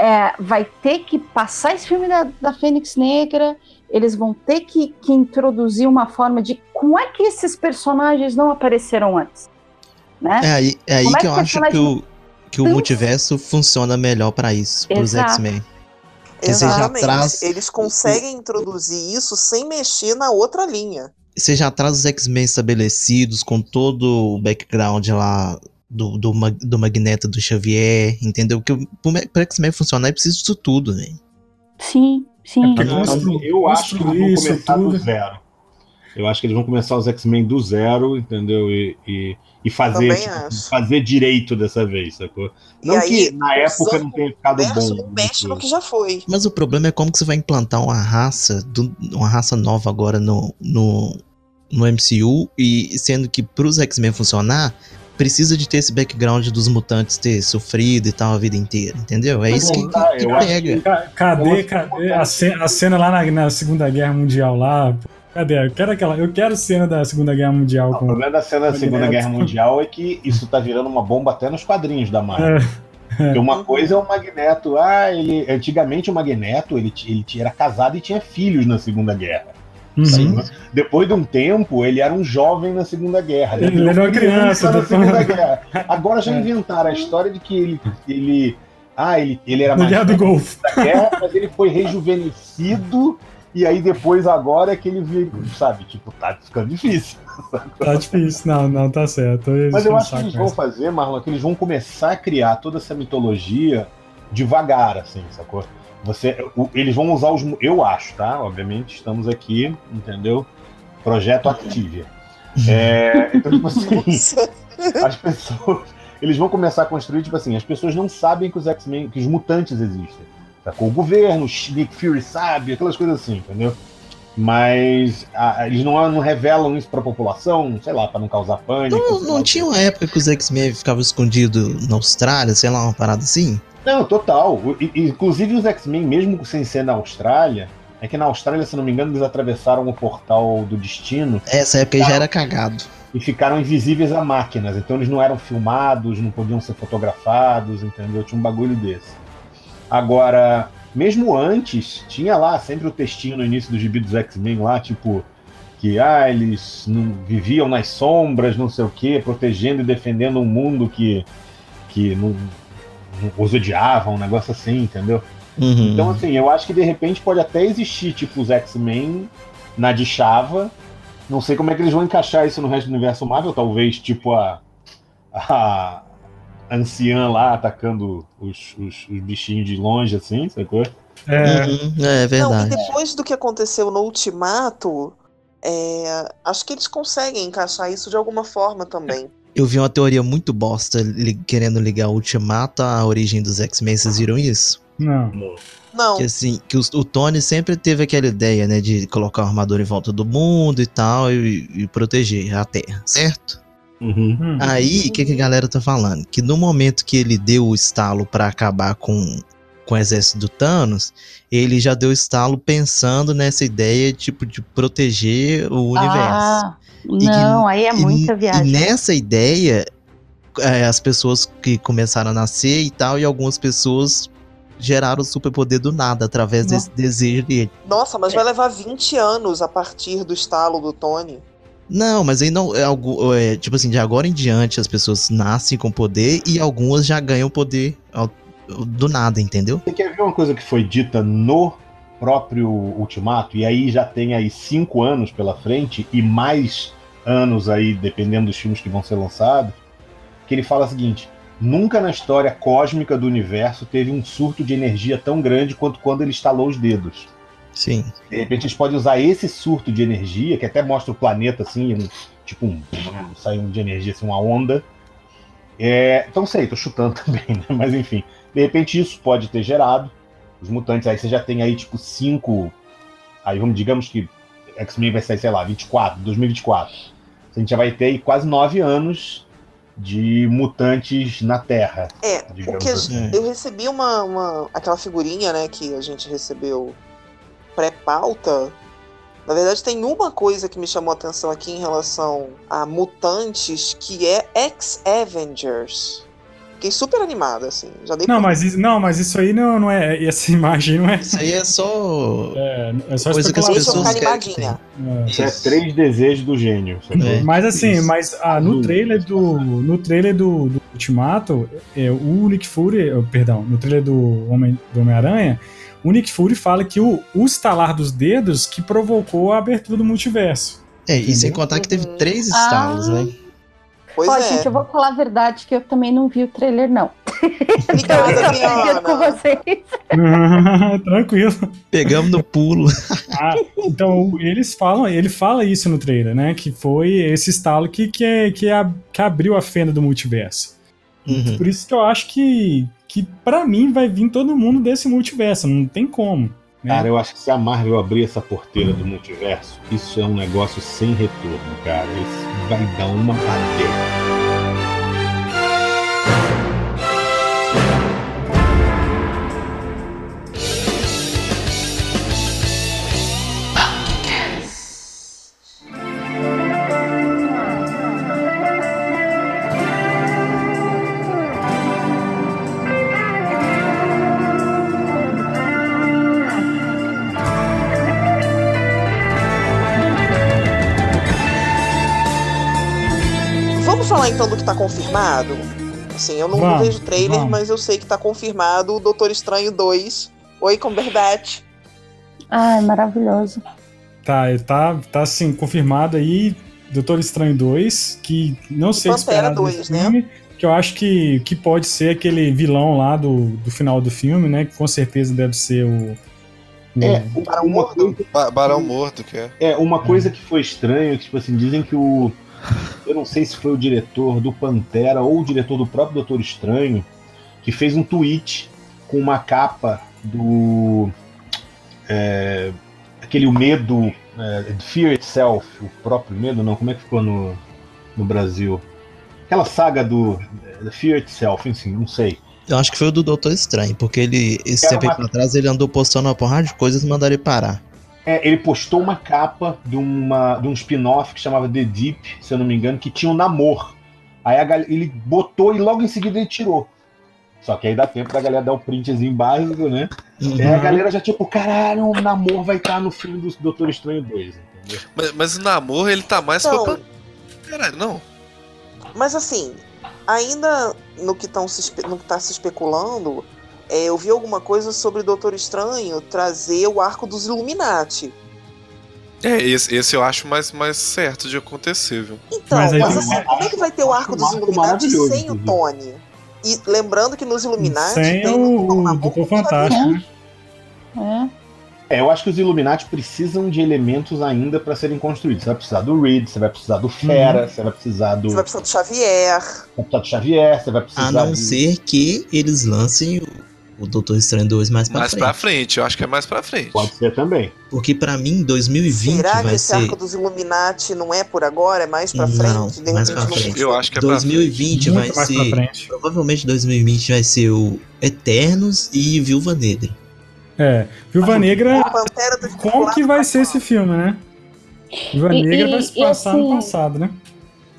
É, vai ter que passar esse filme da, da Fênix Negra, eles vão ter que, que introduzir uma forma de como é que esses personagens não apareceram antes, né? É aí, é aí Como é que que eu acho que o, que o multiverso funciona melhor pra isso, pros Exato. X-Men. Que você já Exatamente. traz- Eles conseguem introduzir isso sem mexer na outra linha. Você já traz os X-Men estabelecidos, com todo o background lá do, do, do Magneto do Xavier, entendeu? Porque pro X-Men funcionar é preciso disso tudo, velho. Sim, sim. É Então, eu acho que eles vão começar do tudo. zero. Eu acho que eles vão começar os X-Men do zero, entendeu? E, e, e fazer, tipo, fazer direito dessa vez, sacou? E Não aí, que na época não tenha ficado bom. mexe no que já foi. Mas o problema é como que você vai implantar uma raça, do- uma raça nova agora no, no, no MCU, e sendo que pros X-Men funcionar, precisa de ter esse background dos mutantes ter sofrido e tal a vida inteira, entendeu? É Mas isso que, não dá, que eu acho pega. Ca- Cadê, cadê a cena, a cena lá na, na Segunda Guerra Mundial lá? Cadê? Eu quero aquela. Eu quero cena da Segunda Guerra Mundial O com. problema da cena da Segunda. Guerra Mundial é que isso tá virando uma bomba até nos quadrinhos da Marvel. É, Porque uma coisa é o Magneto. Ah, ele. Antigamente o Magneto ele, ele era casado e tinha filhos na Segunda Guerra. Uhum. Depois de um tempo, ele era um jovem na Segunda Guerra. Ele virou era uma criança, na Segunda. Guerra. Agora já É. inventaram a história de que ele. ele ah, ele, ele era mais do Golfo. da guerra, mas ele foi rejuvenescido. E aí depois agora é que ele viu, sabe, tipo, tá ficando difícil. Tá difícil. Não, não, tá certo. Eles Mas eu acho que eles vão fazer, Marlon, que eles vão começar a criar toda essa mitologia devagar, assim, sacou? Você, eles vão usar os. Eu acho, tá? Obviamente, estamos aqui, entendeu? Projeto Activia. É, então, tipo assim, as pessoas. Eles vão começar a construir, tipo assim, as pessoas não sabem que os X-Men, que os mutantes existem. Sacou? O governo, o Nick Fury sabe, aquelas coisas assim, entendeu? Mas a- eles não, não revelam isso pra população, sei lá, pra não causar pânico. Não, não tinha uma época que os X-Men ficavam escondidos na Austrália, sei lá, uma parada assim? Não, total. Inclusive os X-Men, mesmo sem ser na Austrália, é que na Austrália, se não me engano, eles atravessaram o portal do destino Essa época já era cagado. e ficaram invisíveis a máquinas. Então eles não eram filmados, não podiam ser fotografados, entendeu? Tinha um bagulho desse. Agora, mesmo antes, tinha lá sempre o textinho no início do gibi dos X-Men lá, tipo, que ah, eles não viviam nas sombras, não sei o quê, protegendo e defendendo um mundo que, que não, não os odiava, um negócio assim, entendeu? Uhum. Então, assim, eu acho que de repente pode até existir, tipo, os X-Men na de Chava. Não sei como é que eles vão encaixar isso no resto do universo Marvel, talvez, tipo, a, a anciã lá atacando os, os, os bichinhos de longe, assim, sacou? É, Uhum, é Não, e verdade. depois do que aconteceu no Ultimato, é, acho que eles conseguem encaixar isso de alguma forma também. Eu vi uma teoria muito bosta li- querendo ligar o Ultimato à origem dos X-Men, vocês viram isso? não. Não, Que assim, que os- o Tony sempre teve aquela ideia, né, de colocar o armador em volta do mundo e tal, e, e proteger a Terra, certo? Uhum. Hum. Aí, o que, que a galera tá falando? Que no momento que ele deu o estalo pra acabar com, com o exército do Thanos, ele já deu o estalo pensando nessa ideia, tipo, de proteger o universo. Ah, que- não, aí é E- muita E viagem. nessa ideia, é, as pessoas que começaram a nascer e tal, e algumas pessoas geraram o superpoder do nada, através Não. desse desejo dele. nossa, mas vai levar 20 anos a partir do estalo do Tony. Não, mas aí não é. É, tipo assim, de agora em diante as pessoas nascem com poder e algumas já ganham poder do nada, entendeu? Você quer ver uma coisa que foi dita no próprio Ultimato? E aí já tem aí cinco anos pela frente e mais anos aí, dependendo dos filmes que vão ser lançados, que ele fala o seguinte: nunca na história cósmica do universo teve um surto de energia tão grande quanto quando ele estalou os dedos. Sim. De repente eles podem usar esse surto de energia, que até mostra o planeta assim, um- tipo um. sai um de energia, assim, uma onda. É, então sei, tô chutando também, né? Mas enfim. De repente isso pode ter gerado. Os mutantes, aí você já tem aí, tipo, cinco. Aí vamos, digamos que X-Men vai sair, sei lá, 24, 2024. A gente já vai ter aí quase nove anos de mutantes na Terra. É, Digamos porque assim. eu recebi uma, uma- aquela figurinha, né, que a gente recebeu pré-pauta. Na verdade, tem uma coisa que me chamou a atenção aqui em relação a mutantes, que é X-Avengers. Fiquei super animada, assim. Já dei Não, por- mas, isso- não, mas isso aí não, não é. Essa imagem não é. Isso aí é só. É, é só Coisa que as pessoas ficar querem que animadinha. É. Isso é três desejos do gênio. É. Mas assim, Isso. mas ah, no Azul. trailer do. No trailer do, do Ultimato, é, o Nick Fury, eh, perdão, no trailer do Homem do Homem-Aranha, o Nick Fury fala que o, o estalar dos dedos que provocou a abertura do multiverso. É, e sem contar que teve três estalos, Ah. né? Pois Ó, é. gente, eu vou falar a verdade que eu também não vi o trailer, não. Obrigada, eu acredito com Adriana. vocês. Tranquilo. Pegamos no pulo. Ah, então, eles falam, ele fala isso no trailer, né? Que foi esse estalo que, que, é- que, a- que abriu a fenda do multiverso. Uhum. Por isso que eu acho que, que para mim vai vir todo mundo desse multiverso, não tem como. né? Cara, eu acho que se a Marvel abrir essa porteira do multiverso, isso é um negócio sem retorno, cara. Isso vai dar uma badeira. Então do que tá confirmado? Assim, eu não Vamos, vejo trailer, vamos. mas eu sei que tá confirmado o Doutor Estranho 2. Oi, Cumberbatch. Ai, maravilhoso. Tá, tá, tá assim, confirmado aí Doutor Estranho 2, que não sei o que Pantera esperar 2, desse né? filme, que eu acho que, que pode ser aquele vilão lá do, do final do filme, né? Que com certeza deve ser o. o- É, Barão uma Mordo? coisa, Ba- Barão Morto, que é. é, uma coisa que foi estranha, que, tipo assim, dizem que o. Eu não sei se foi o diretor do Pantera ou o diretor do próprio Doutor Estranho, que fez um tweet com uma capa do. é, aquele o medo. É, Fear Itself, o próprio medo, não, como é que ficou no, no Brasil? Aquela saga do é, Fear Itself, enfim, não sei. Eu acho que foi o do Doutor Estranho, porque ele, esse tempo aí uma- pra trás, ele andou postando uma porrada de coisas e mandaram ele parar. É, ele postou uma capa de, uma, de um spin-off que chamava The Deep, se eu não me engano, que tinha um namor. Aí a ele botou e logo em seguida ele tirou. Só que aí dá tempo da galera dar o printzinho básico, né? Uhum. E aí a galera já tipo, caralho, o namor vai estar no filme do Doutor Estranho 2, entendeu? Mas, mas o namoro, ele tá mais Não. pra. Caralho, não. Mas assim, ainda no que, tão se, no que tá se especulando, é, eu vi alguma coisa sobre o Doutor Estranho trazer o arco dos Illuminati. É, esse, esse eu acho mais, mais certo de acontecer, viu? Então, Mas mas, assim, como é que vai ter o arco dos Illuminati sem o. Tony? E lembrando que nos Illuminati Sem tem o, o Doutor. Fantástico, né? É. É, eu acho que os Illuminati precisam de elementos ainda para serem construídos. Você vai precisar do Reed, você vai precisar do Fera, você vai precisar do Você vai precisar do Xavier. Deputado Xavier, você vai A precisar não de... ser que eles lancem o, Doutor Estranho 2 mais pra mais frente. pra frente, eu acho que é mais pra frente. Pode ser também. Porque pra mim, 2020 Será que vai esse ser. arco dos Illuminati não é por agora? É mais pra Não, frente? De mais repente pra não- frente. Eu acho que é pra 2020 vai Muito mais pra ser. frente. Provavelmente 2020 vai ser o Eternos e Viúva Negra. É, Viúva Negra, como que vai ser esse filme, né? Viúva E- Negra e- vai se passar no assim- passado, né?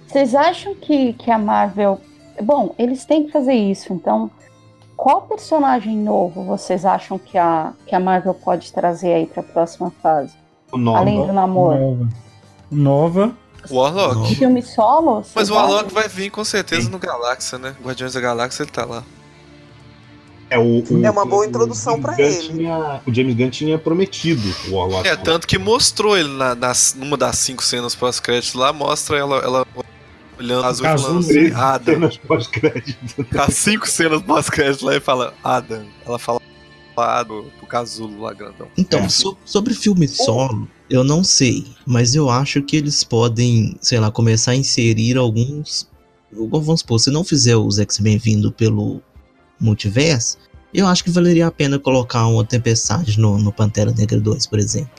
Vocês acham que, que a Marvel. Bom, eles têm que fazer isso, então. Qual personagem novo vocês acham que a, que a Marvel pode trazer aí pra próxima fase? O nome. Além do namoro. Nova. Nova. Warlock. Nova. Filme solo? Mas o Warlock vai vir com certeza no Galáxia, né? Guardiões da Galáxia ele tá lá. É, o, o- É uma boa o introdução Gunn ele. tinha- o James Gunn tinha prometido o Warlock. É, tanto que mostrou ele na, nas, numa das cinco cenas pós-créditos lá, mostra ela, ela olhando azul e falando assim, Adam. cenas pós-crédito. As cinco cenas pós-créditos lá e fala, Adam. Ela fala Adam pro casulo lá grandão. Então, É. so- sobre filme solo, eu não sei, mas eu acho que eles podem, sei lá, começar a inserir alguns. Vamos supor, se não fizer os X-Men vindo pelo multiverso, eu acho que valeria a pena colocar uma tempestade no, no Pantera Negra 2, por exemplo.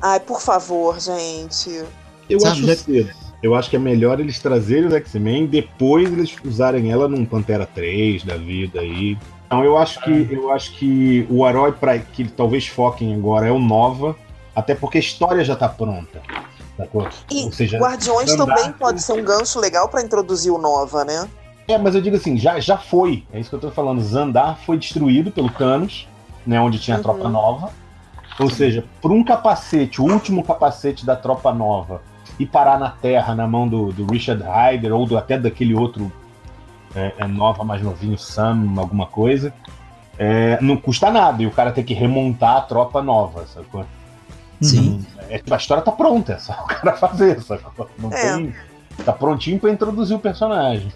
Ai, por favor, gente. Eu Sabe, acho já- cedo. Eu acho que é melhor eles trazerem os X-Men depois eles usarem ela num Pantera 3 da vida aí. Então eu acho que eu acho que o herói para que talvez foquem agora é o Nova, até porque a história já tá pronta. sacou? E Ou seja, Guardiões Andar- também pode ser um gancho legal pra introduzir o Nova, né? É, mas eu digo assim, já, já foi. É isso que eu tô falando. Zandar foi destruído pelo Thanos, né? Onde tinha a Uhum. tropa nova. Ou seja, por um capacete, o último capacete da tropa nova, e parar na Terra na mão do, do Richard Hyder ou do- até daquele outro é, é nova, mais novinho, Sam, alguma coisa. É, não custa nada, e o cara tem que remontar a tropa nova, sacou? Sim. É, tipo, a história tá pronta, é só o cara fazer, sacou? Não É. tem. Tá prontinho pra introduzir o personagem.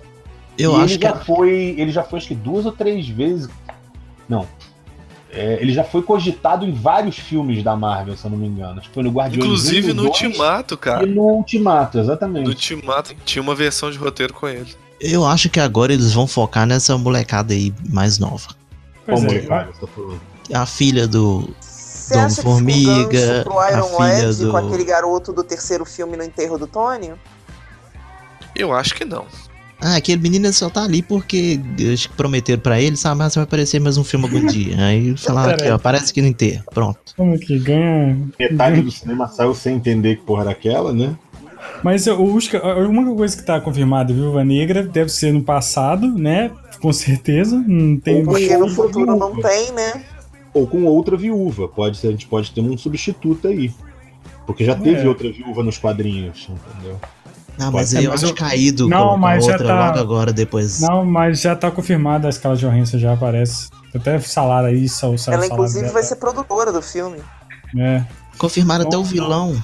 Eu e acho ele que já foi. Ele já foi acho que duas ou três vezes. Não. É, ele já foi cogitado em vários filmes da Marvel, se eu não me engano. Acho que foi no Guardiões Inclusive 1, no 2 Ultimato, cara. E no Ultimato, exatamente. No Ultimato tinha uma versão de roteiro com ele. eu acho que agora eles vão focar nessa molecada aí mais nova. Pois Como é, falando? A filha do. Você Dom acha que Formiga, ficou gancho pro a Iron filha Lad do- com aquele garoto do terceiro filme no enterro do Tony? Eu acho que não. Ah, aquele menino só tá ali porque acho que prometeram pra ele, sabe? Mas vai aparecer mais um filme algum dia. Aí falaram aqui, ó, aparece aqui no inteiro. Pronto. Como que ganha. Metade do cinema saiu sem entender que porra era aquela, né? Mas o Usca, a única coisa que tá confirmada, Viúva Negra, deve ser no passado, né? Com certeza. Não tem. Ou- Porque no futuro não tem, né? Ou com outra viúva. Pode ser, a gente pode ter um substituto aí. Porque já teve É. outra viúva nos quadrinhos, entendeu? Ah, mas ser, aí eu mas acho eu- caído Não, mas já outra tá- logo agora depois. Não, mas já tá confirmada a escala de Johansson, já aparece. Até salário aí, só o sal- Ela, inclusive, dela vai ser produtora do filme. É. Confirmaram até o Não, vilão.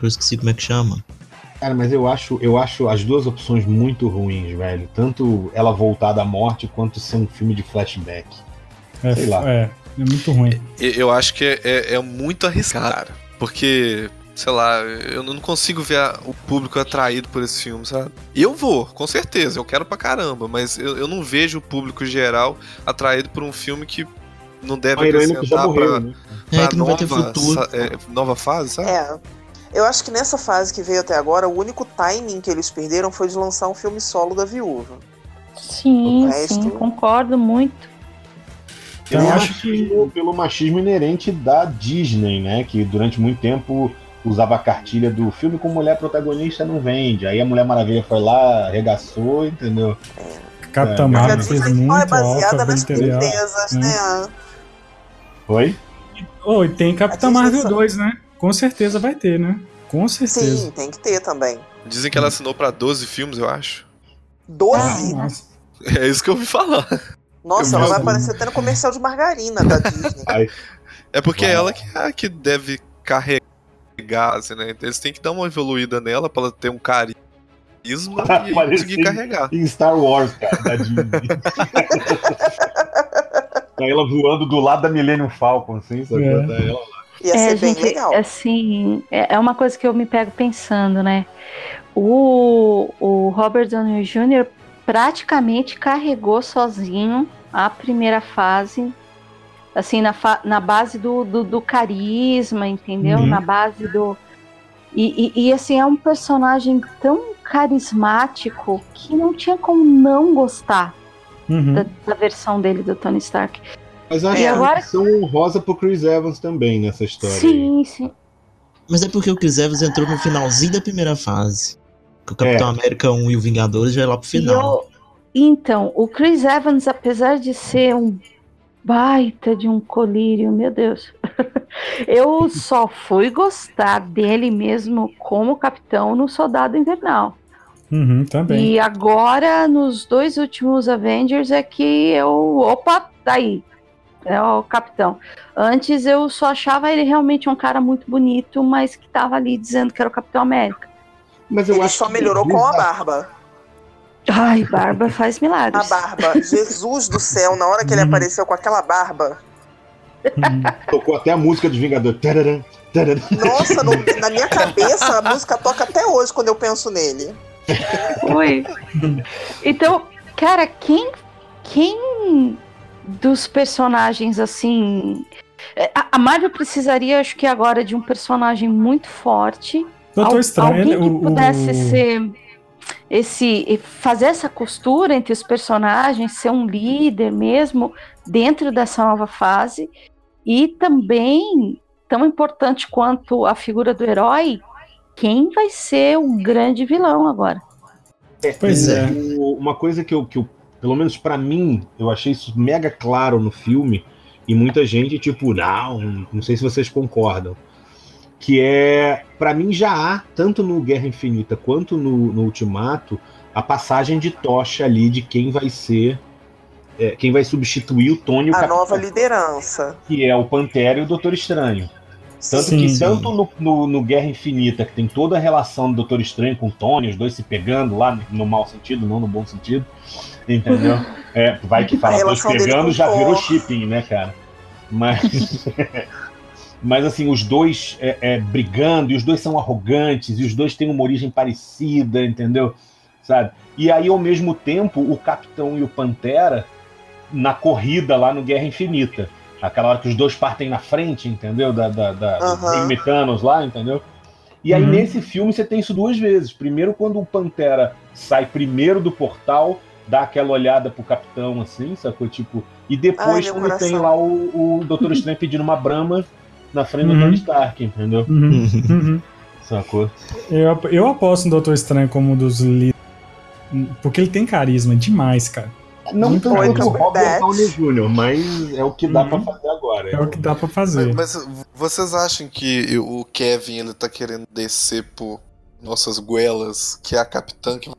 Eu esqueci como é que chama. Cara, mas eu acho, eu acho as duas opções muito ruins, velho. Tanto ela voltar da morte quanto ser um filme de flashback. É, Sei lá. é, é muito ruim. E- Eu acho que é, é- é muito arriscado, cara. Porque, sei lá, eu não consigo ver a- o público atraído por esse filme, sabe? Eu vou, com certeza, eu quero pra caramba, mas eu, eu não vejo o público geral atraído por um filme que não deve Uma que já acrescentar morreu, pra, né? É que não vai ter nova, futuro. sa- é, nova fase, sabe? É. Eu acho que nessa fase que veio até agora, o único timing que eles perderam foi de lançar um filme solo da viúva. Sim, resto- sim, concordo muito. Eu acho machismo, pelo machismo inerente da Disney, né? Que durante muito tempo usava a cartilha do filme com mulher protagonista não vende. Aí a Mulher Maravilha foi lá, arregaçou, entendeu? Capitã É, Porque a Marvel fez muito é baseada nas princesas, né? né? Foi? Oh, e tem Capitã Marvel só- 2, né? Com certeza vai ter, né? Com certeza. Sim, tem que ter também. Dizem que ela assinou pra 12 filmes, eu acho. Doze? Nossa. É isso que eu ouvi falar. Nossa, Eu ela vai aparecer até no comercial de margarina da Disney. É porque é ela que, é que deve carregar, assim, né? Então Eles têm que dar uma evoluída nela pra ela ter um carisma e conseguir carregar. Em Star Wars, cara, da Disney. Tá ela voando do lado da Millennium Falcon, assim, sabe? É. Tá ela lá. Ia é, ser bem gente, legal. assim, é é uma coisa que eu me pego pensando, né? O, o Robert Downey Jr. praticamente carregou sozinho a primeira fase, assim, na, na base do, do, do carisma, entendeu? Uhum. Na base do. E, e, e, assim, é um personagem tão carismático que não tinha como não gostar Uhum. da, da versão dele do Tony Stark. Mas eu acho que agora- são honrosa pro Chris Evans também nessa história. aí. Sim, sim. Mas é porque o Chris Evans entrou no finalzinho da primeira fase. Que o Capitão É. América 1 e o Vingadores já é lá pro final. eu- então, o Chris Evans, apesar de ser um baita de um colírio, meu Deus, eu só fui gostar dele mesmo como capitão no Soldado Invernal. Uhum, também. E agora, nos dois últimos Avengers, é que eu. Opa, daí. É o capitão. Antes eu só achava ele realmente um cara muito bonito, mas que tava ali dizendo que era o Capitão América. Mas eu Ele acho só que melhorou com a barba. Ai, Barba faz A milagres. barba. Jesus do céu, na hora que ele Uhum. apareceu com aquela barba. Uhum. Tocou até a música dos Vingadores. Tararam, tararam. Nossa, no- na minha cabeça a música toca até hoje quando eu penso nele. Oi. Então, cara, quem, quem dos personagens assim. é, A a Marvel precisaria, acho que agora, de um personagem muito forte. Doutor Al- Estranho, alguém ele- que pudesse o- ser esse fazer essa costura entre os personagens, ser um líder mesmo dentro dessa nova fase e também tão importante quanto a figura do herói, quem vai ser o grande vilão agora? Pois é. Uma coisa que eu, que eu pelo menos pra mim, eu achei isso mega claro no filme, e muita gente, tipo, não, não sei se vocês concordam. Que é, pra mim já há, tanto no Guerra Infinita quanto no, no Ultimato, a passagem de tocha ali de quem vai ser. é, quem vai substituir o Tony o A Capitão, nova liderança. que é o Pantera e o Doutor Estranho. Tanto Sim, que sim. tanto no, no- no Guerra Infinita, que tem toda a relação do Doutor Estranho com o Tony, os dois se pegando lá no mau sentido, não no bom sentido, entendeu? É, vai que fala, dois pegando já virou shipping, né, cara? Mas, mas assim, os dois é, é, brigando, e os dois são arrogantes, e os dois têm uma origem parecida, entendeu? Sabe? E aí, ao mesmo tempo, o Capitão e o Pantera na corrida lá no Guerra Infinita. Aquela hora que os dois partem na frente, entendeu? Da, da, da Metanos lá, entendeu? E aí, Uhum. nesse filme, você tem isso duas vezes. Primeiro, quando o Pantera sai primeiro do portal, dá aquela olhada pro capitão, assim, sacou? Tipo, e Ai, depois, meu quando coração. tem lá o, o Doutor Estranho pedindo uma brama na frente do Uhum. Tony Stark, entendeu? Uhum, uhum. Sacou? Eu, eu aposto no Doutor Estranho como um dos líderes. Porque ele tem carisma demais, cara. Não Muito quanto o Robert. Downey Jr., mas é o que dá Uhum. pra fazer agora. É o que dá pra fazer. Mas, mas vocês acham que o Kevin ele tá querendo descer por nossas goelas, que é a capitã que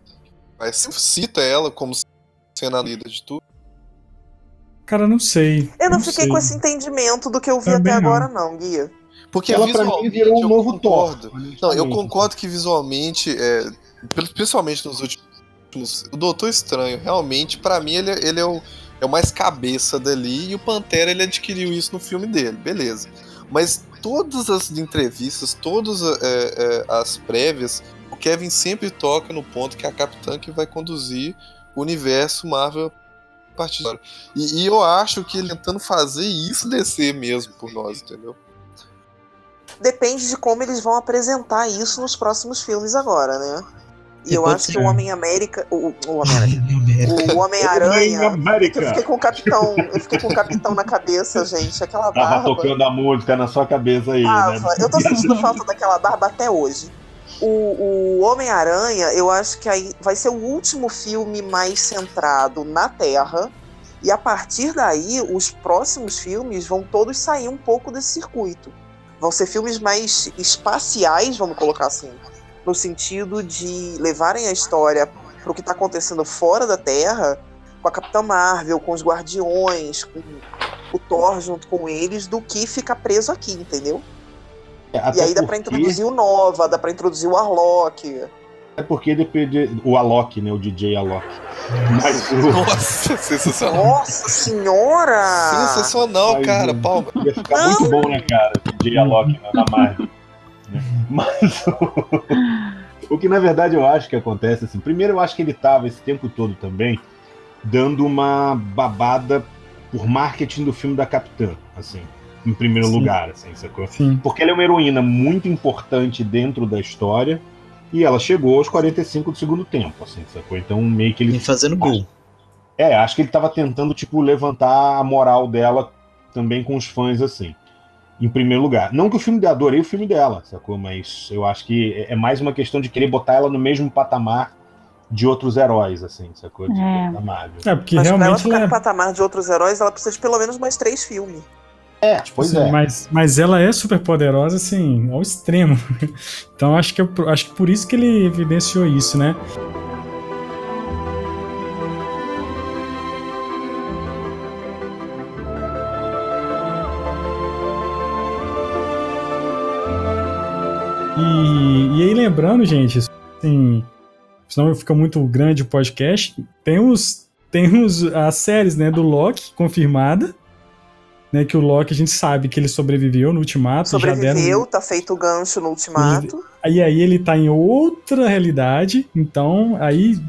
vai sempre cita ela como sendo a líder de tudo? Cara, não sei. Eu não, fiquei sei. com esse entendimento do que eu vi Também até não. agora, não, Guia. Porque Ela pra mim visualmente virou um eu novo Thor. concordo. Não, eu concordo que visualmente, é, pri- principalmente nos últimos. O Doutor Estranho, realmente, pra mim, ele, é- ele é, o, é o mais cabeça dali e o Pantera ele adquiriu isso no filme dele, beleza. Mas todas as entrevistas, todas é, é, as prévias, o Kevin sempre toca no ponto que é a Capitã que vai conduzir o universo Marvel agora. E, e eu acho que ele tentando fazer isso descer mesmo por nós, entendeu? Depende de como eles vão apresentar isso nos próximos filmes agora, né? E E eu acho ser. que o Homem-América. O, o Homem-América. O Homem-Aranha. Eu América. fiquei com o capitão. Eu fiquei com o capitão na cabeça, gente. Aquela Tava barba. tocando a música na sua cabeça aí, Tava. né? Eu tô sentindo falta daquela barba até hoje. O, o Homem-Aranha, eu acho que aí vai ser o último filme mais centrado na Terra. E a partir daí, os próximos filmes vão todos sair um pouco desse circuito. Vão ser filmes mais espaciais, vamos colocar assim. No sentido de levarem a história pro que tá acontecendo fora da Terra, com a Capitã Marvel, com os Guardiões, com o Thor junto com eles, do que ficar preso aqui, entendeu? E Até aí dá pra porque- introduzir o Nova, dá pra introduzir o Arlok. É porque depende. O Alok, né? O DJ Alok. Mas o. Nossa, sensacional. Nossa senhora! Sensacional, Mas, cara. hum, Palma. Ia ficar muito bom, né, cara? DJ Alok na, na Marvel. né? Mas o, o que na verdade eu acho que acontece, assim, primeiro eu acho que ele tava esse tempo todo também dando uma babada por marketing do filme da Capitã, assim, em primeiro Sim. lugar, assim, sacou? Sim. Porque ela é uma heroína muito importante dentro da história e ela chegou aos 45 do segundo tempo, assim, sacou? Então meio que ele E fazendo gol. é, acho que ele tava tentando, tipo, levantar a moral dela também com os fãs, assim. Em primeiro lugar. Não que o filme, adorei o filme dela, sacou? Mas eu acho que é é mais uma questão de querer botar ela no mesmo patamar de outros heróis, assim, sacou? De, É. Da Marvel. É, porque Mas pra ela realmente ficar ela no é. patamar de outros heróis, ela precisa de pelo menos mais três filmes. É, pois é. Mas, mas ela é super poderosa, assim, ao extremo. Então acho que, eu- acho que por isso que ele evidenciou isso, né? E, e aí, lembrando, gente, assim, senão fica muito grande o podcast, tem os, tem os, as séries, né, do Loki confirmada, né, que o Loki a gente sabe que ele sobreviveu no Ultimato, já deram... Sobreviveu, tá feito o gancho no ultimato. Aí aí ele tá em outra realidade, então aí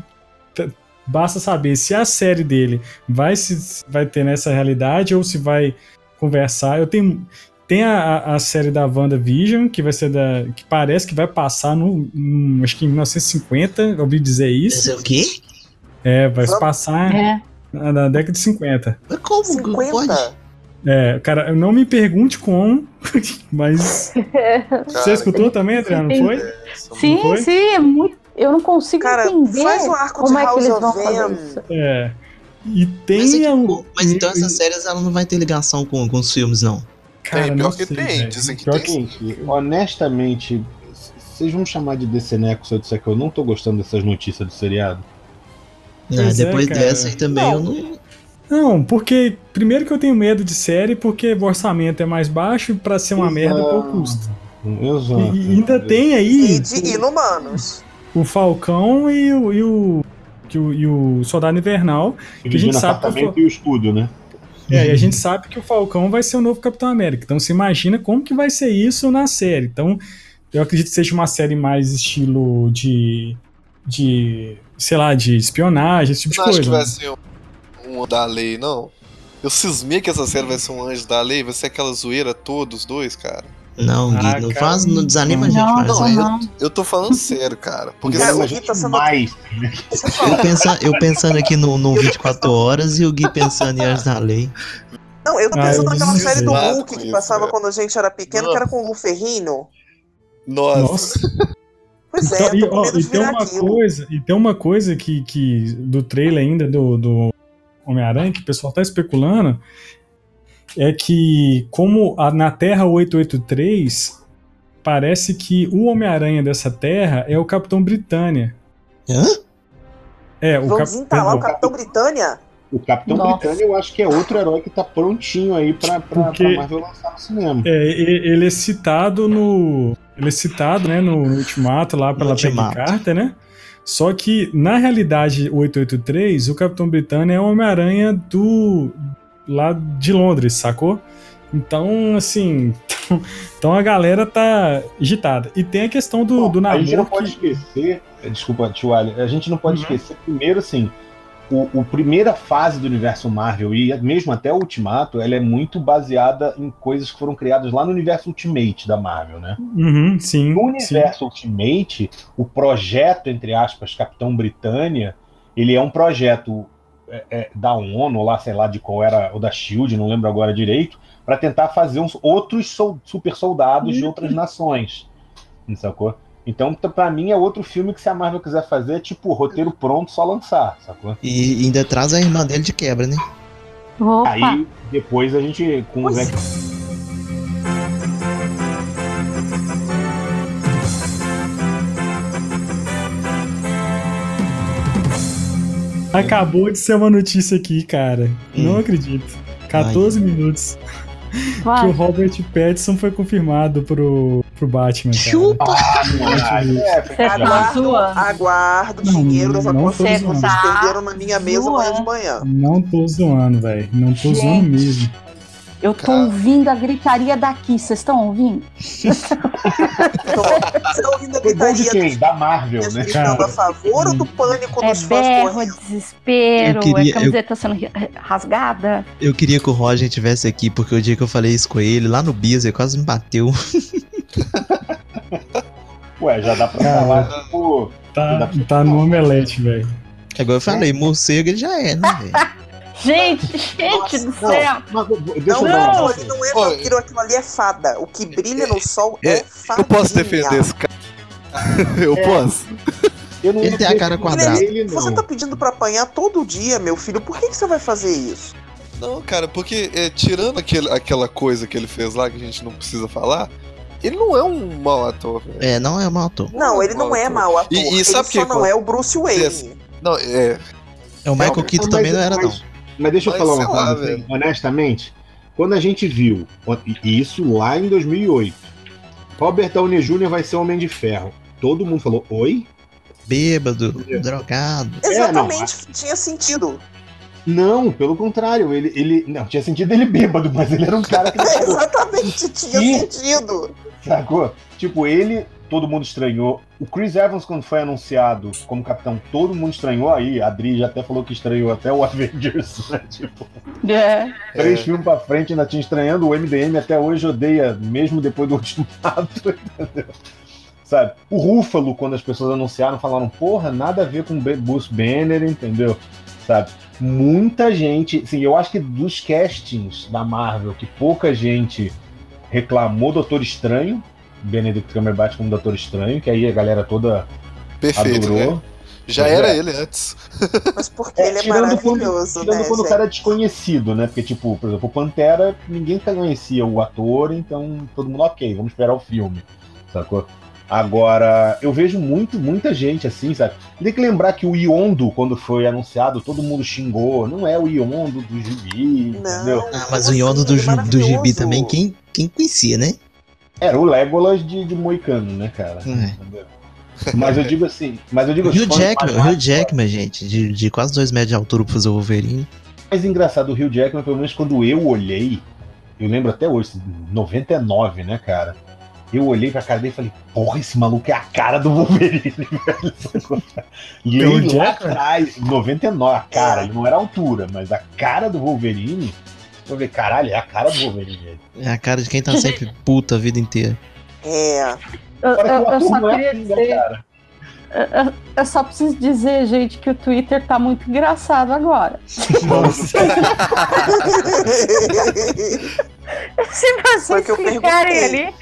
basta saber se a série dele vai se vai ter nessa realidade ou se vai conversar. Eu tenho tem a, a- série da WandaVision, que vai ser da que parece que vai passar no, no- acho que em 1950, eu ouvi dizer isso. é o quê? É, vai se Vamos- passar É. na, na década de 50. Mas como? 50? Pode? É, cara, não me pergunte como, mas você escutou também, Adriano, não foi? Sim, foi? sim, é muito. Eu não consigo Cara, entender faz o arco como de é que eles of vão fazer isso. É. E tem Mas, é um- tipo, mas então essas séries ela não vai ter ligação com, com os filmes, não. Cara, Tem, pior não que sei, tem, dizem que Pior tem. Gente, honestamente, vocês vão chamar de DC Neco se eu disser que eu não tô gostando dessas notícias do seriado? Ah, Pois é, depois cara. dessa aí também Não. eu não. Não, porque primeiro que eu tenho medo de série, porque o orçamento é mais baixo e pra ser uma Exato. merda pouco custo. Exato. E, e ainda tem aí E de inumanos. o Falcão e o, e o, que o, e o Soldado Invernal. Dividindo sabe que eu apartamento vou- e o escudo, né? É, e a gente sabe que o Falcão vai ser o novo Capitão América. Então você imagina como que vai ser isso na série. Então, eu acredito que seja uma série mais estilo de. de. sei lá, de espionagem, esse tipo de Não acho coisa. que vai né? ser um, um da lei, não. Eu cismei que essa série vai ser um anjo da lei, vai ser aquela zoeira toda, os dois, cara. Não, Gui, Ah, não cara, faz, não desanima a gente Não, mais. Não, não. Eu tô falando sério, cara. Porque Cara, se- o Gui tá sendo- mais. Eu, pensa, eu pensando aqui no, no 24 horas e o Gui pensando em Anjos da Lei. Não, eu tô pensando eu naquela série do Hulk que isso, passava quando a gente era pequeno, que era com o Lu Ferrino. Nossa. Nossa. Pois é, Então, e, tô com ó, medo e de tem uma aquilo. coisa, e tem uma coisa que, que do trailer ainda do, do Homem-Aranha que o pessoal tá especulando é que como a- na Terra 883 parece que o Homem-Aranha dessa Terra é o Capitão Britânia. Hã? É, o Vamos Cap- entalar o o Capitão Britânia? O Capitão Nossa. Britânia eu acho que é outro herói que tá prontinho aí pra, pra, Porque- pra Marvel lançar no cinema. É, ele é citado no. Ele é citado, né, no, no Ultimato lá pela Peggy. Carter, né? Só que, na realidade, o 883, o Capitão Britânia é o Homem-Aranha do. lá de Londres, sacou? Então, assim. Então a galera tá agitada. E tem a questão do, do a gente não namoro. pode que- esquecer, desculpa, tio Ali, a gente não pode Uhum. esquecer, primeiro, assim, o, o primeira fase do universo Marvel, e mesmo até o Ultimato, ela é muito baseada em coisas que foram criadas lá no universo Ultimate da Marvel, né? Uhum, sim. No sim. universo Ultimate, o projeto, entre aspas, Capitão Britânia, ele é um projeto é, é, da ONU, lá, sei lá de qual era, ou da SHIELD, não lembro agora direito, para tentar fazer uns outros sol- super soldados de outras nações. Sacou? Então, pra mim, é outro filme que se a Marvel quiser fazer, é tipo, roteiro pronto, só lançar, sacou? E ainda traz a irmã dele de quebra, né? Opa! Aí, depois a gente, com Pois X- Acabou de ser uma notícia aqui, cara. Não Hum. acredito. 14 minutos. Que o Vai. Robert Pattinson foi confirmado pro, pro Batman. Cara. Chupa! Ah. É, tá Aguardo, zoando. aguardo o Não, dinheiro das tô apostas que vocês perderam na minha mesa amanhã de manhã. Não tô zoando, velho. Não tô Gente. zoando mesmo. Eu tô Cara. ouvindo a gritaria daqui, vocês estão ouvindo? Você tá ouvindo a gol de gritaria quem? Da Marvel, né? gritando a favor ou do pânico É dos fãs berro, correndo? desespero, Eu queria- é camiseta sendo ri- rasgada. Eu queria que o Roger estivesse aqui, porque o dia que eu falei isso com ele, lá no Bias, ele quase me bateu. Ué, já dá pra Cara. falar, tipo. Tá, tá no omelete, velho. Agora eu falei, morcego ele já é, né, velho? Gente, gente do Não, céu! mas, deixa Não, não, uma- aquilo ali não é vampiro, aquilo ali é fada. O que brilha no sol é, É, fada. Eu posso defender esse cara. Eu posso? Eu não Ele tem a cara quadrada. Ele, não. Você tá pedindo pra apanhar todo dia, meu filho. Por que, que você vai fazer isso? Não, cara, porque é, tirando aquele, aquela coisa que ele fez lá, que a gente não precisa falar, ele não é um mau ator, velho. É, não é um autor. Não, ele não é mau ator. E- e ele sabe só que- não é o Bruce Wayne. Não, é. É o Michael Não, Keaton também não era, não. Mas- Mas deixa eu Mas falar uma lá, coisa, assim, honestamente. Quando a gente viu, e isso lá em 2008, Robert Downey Jr. vai ser Homem de Ferro. Todo mundo falou, oi? Bêbado, drogado. Exatamente, tinha sentido. Não, pelo contrário, ele, ele. Não, tinha sentido ele bêbado, mas ele era um cara que Exatamente, tinha Ih. sentido. sacou? Tipo, ele, todo mundo estranhou. O Chris Evans, quando foi anunciado como capitão, todo mundo estranhou. Aí a Adri já até falou que estranhou até o Avengers, né? Tipo, É. três filmes pra frente ainda tinha estranhando. O MDM até hoje odeia, mesmo depois do ultimato, entendeu? Sabe? O Rúfalo, quando as pessoas anunciaram, falaram, porra, nada a ver com Bruce Banner, entendeu? Sabe? Muita gente, sim, eu acho que dos castings da Marvel, que pouca gente reclamou Doutor Estranho, Benedict Cumberbatch como Doutor Estranho, que aí a galera toda Perfeito, adorou. né? Já era é. ele antes. Mas porque É, ele é tirando quando- maravilhoso, Tirando né, quando o cara é desconhecido, né? Porque, tipo, por exemplo, o Pantera, ninguém conhecia o ator, então todo mundo, ok, vamos esperar o filme, sacou? Agora, eu vejo muito, muita gente assim, sabe? Tem que lembrar que o Iondo, quando foi anunciado, todo mundo xingou. Não é o Iondo do gibi, entendeu? Ah, mas o Yondo do, ju- do Gibi também, quem, quem conhecia, né? Era o Legolas de, de Moicano, né, cara? É. Mas eu digo assim, mas eu digo Hugh os fãs Jackman, Hugh Jackman, gente, de, de quase dois metros de altura pra fazer o Wolverine. mais engraçado, o Hugh Jackman, pelo menos quando eu olhei, eu lembro até hoje, 99, né, cara? Eu olhei pra cara dele e falei, porra, esse maluco é a cara do Wolverine, velho. E ele lá atrás, 99, a cara, ele não era a altura, mas a cara do Wolverine, eu falei, caralho, é a cara do Wolverine. É a cara de quem tá sempre puta a vida inteira. É. Eu, só é queria assim, né, dizer. cara? eu- eu- Eu só preciso dizer, gente, que o Twitter tá muito engraçado agora. Nossa. Se vocês clicarem perguntei. ali.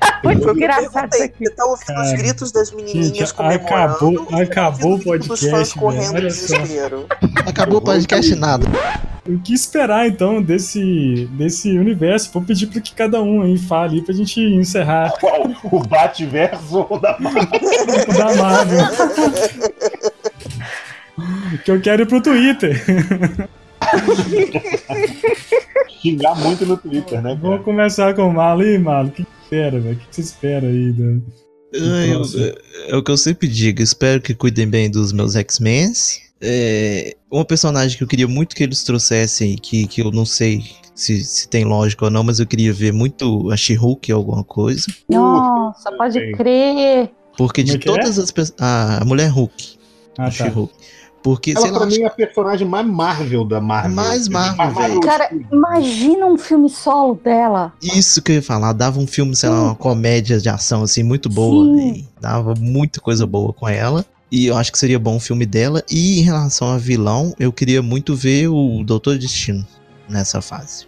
Tá muito engraçado isso aqui. Você tá ouvindo os gritos das menininhas gente, comemorando? acabou- acabou o dos podcast, fãs correndo velho, olha de só. desespero. Acabou o podcast nada. O que esperar então desse, desse universo? Vou pedir para que cada um aí fale pra gente encerrar Qual? O Bate-Verso ou da Marvel? o da Marvel. que eu quero ir pro Twitter. Xingar muito no Twitter, né, Vamos cara? começar com o Malo. E Malo, o que espera, velho? O que você espera aí? Da... É, eu- é- é o que eu sempre digo. Espero que cuidem bem dos meus X-Men. É, uma personagem que eu queria muito que eles trouxessem, que, que eu não sei se, se tem lógica ou não, mas eu queria ver muito a She-Hulk ou alguma coisa. Nossa, pode crer. Porque Como é de que é? todas as pessoas. A mulher Hulk. Ah, a tá. She-Hulk. Porque, sei Ela lá, pra mim é a personagem mais Marvel da Marvel. Mais Marvel, velho. Cara, imagina um filme solo dela. Isso que eu ia falar, dava um filme, sei lá, uma comédia de ação assim muito boa, véi. dava muita coisa boa com ela. E eu acho que seria bom um filme dela. E em relação a vilão, eu queria muito ver o Doutor Destino nessa fase.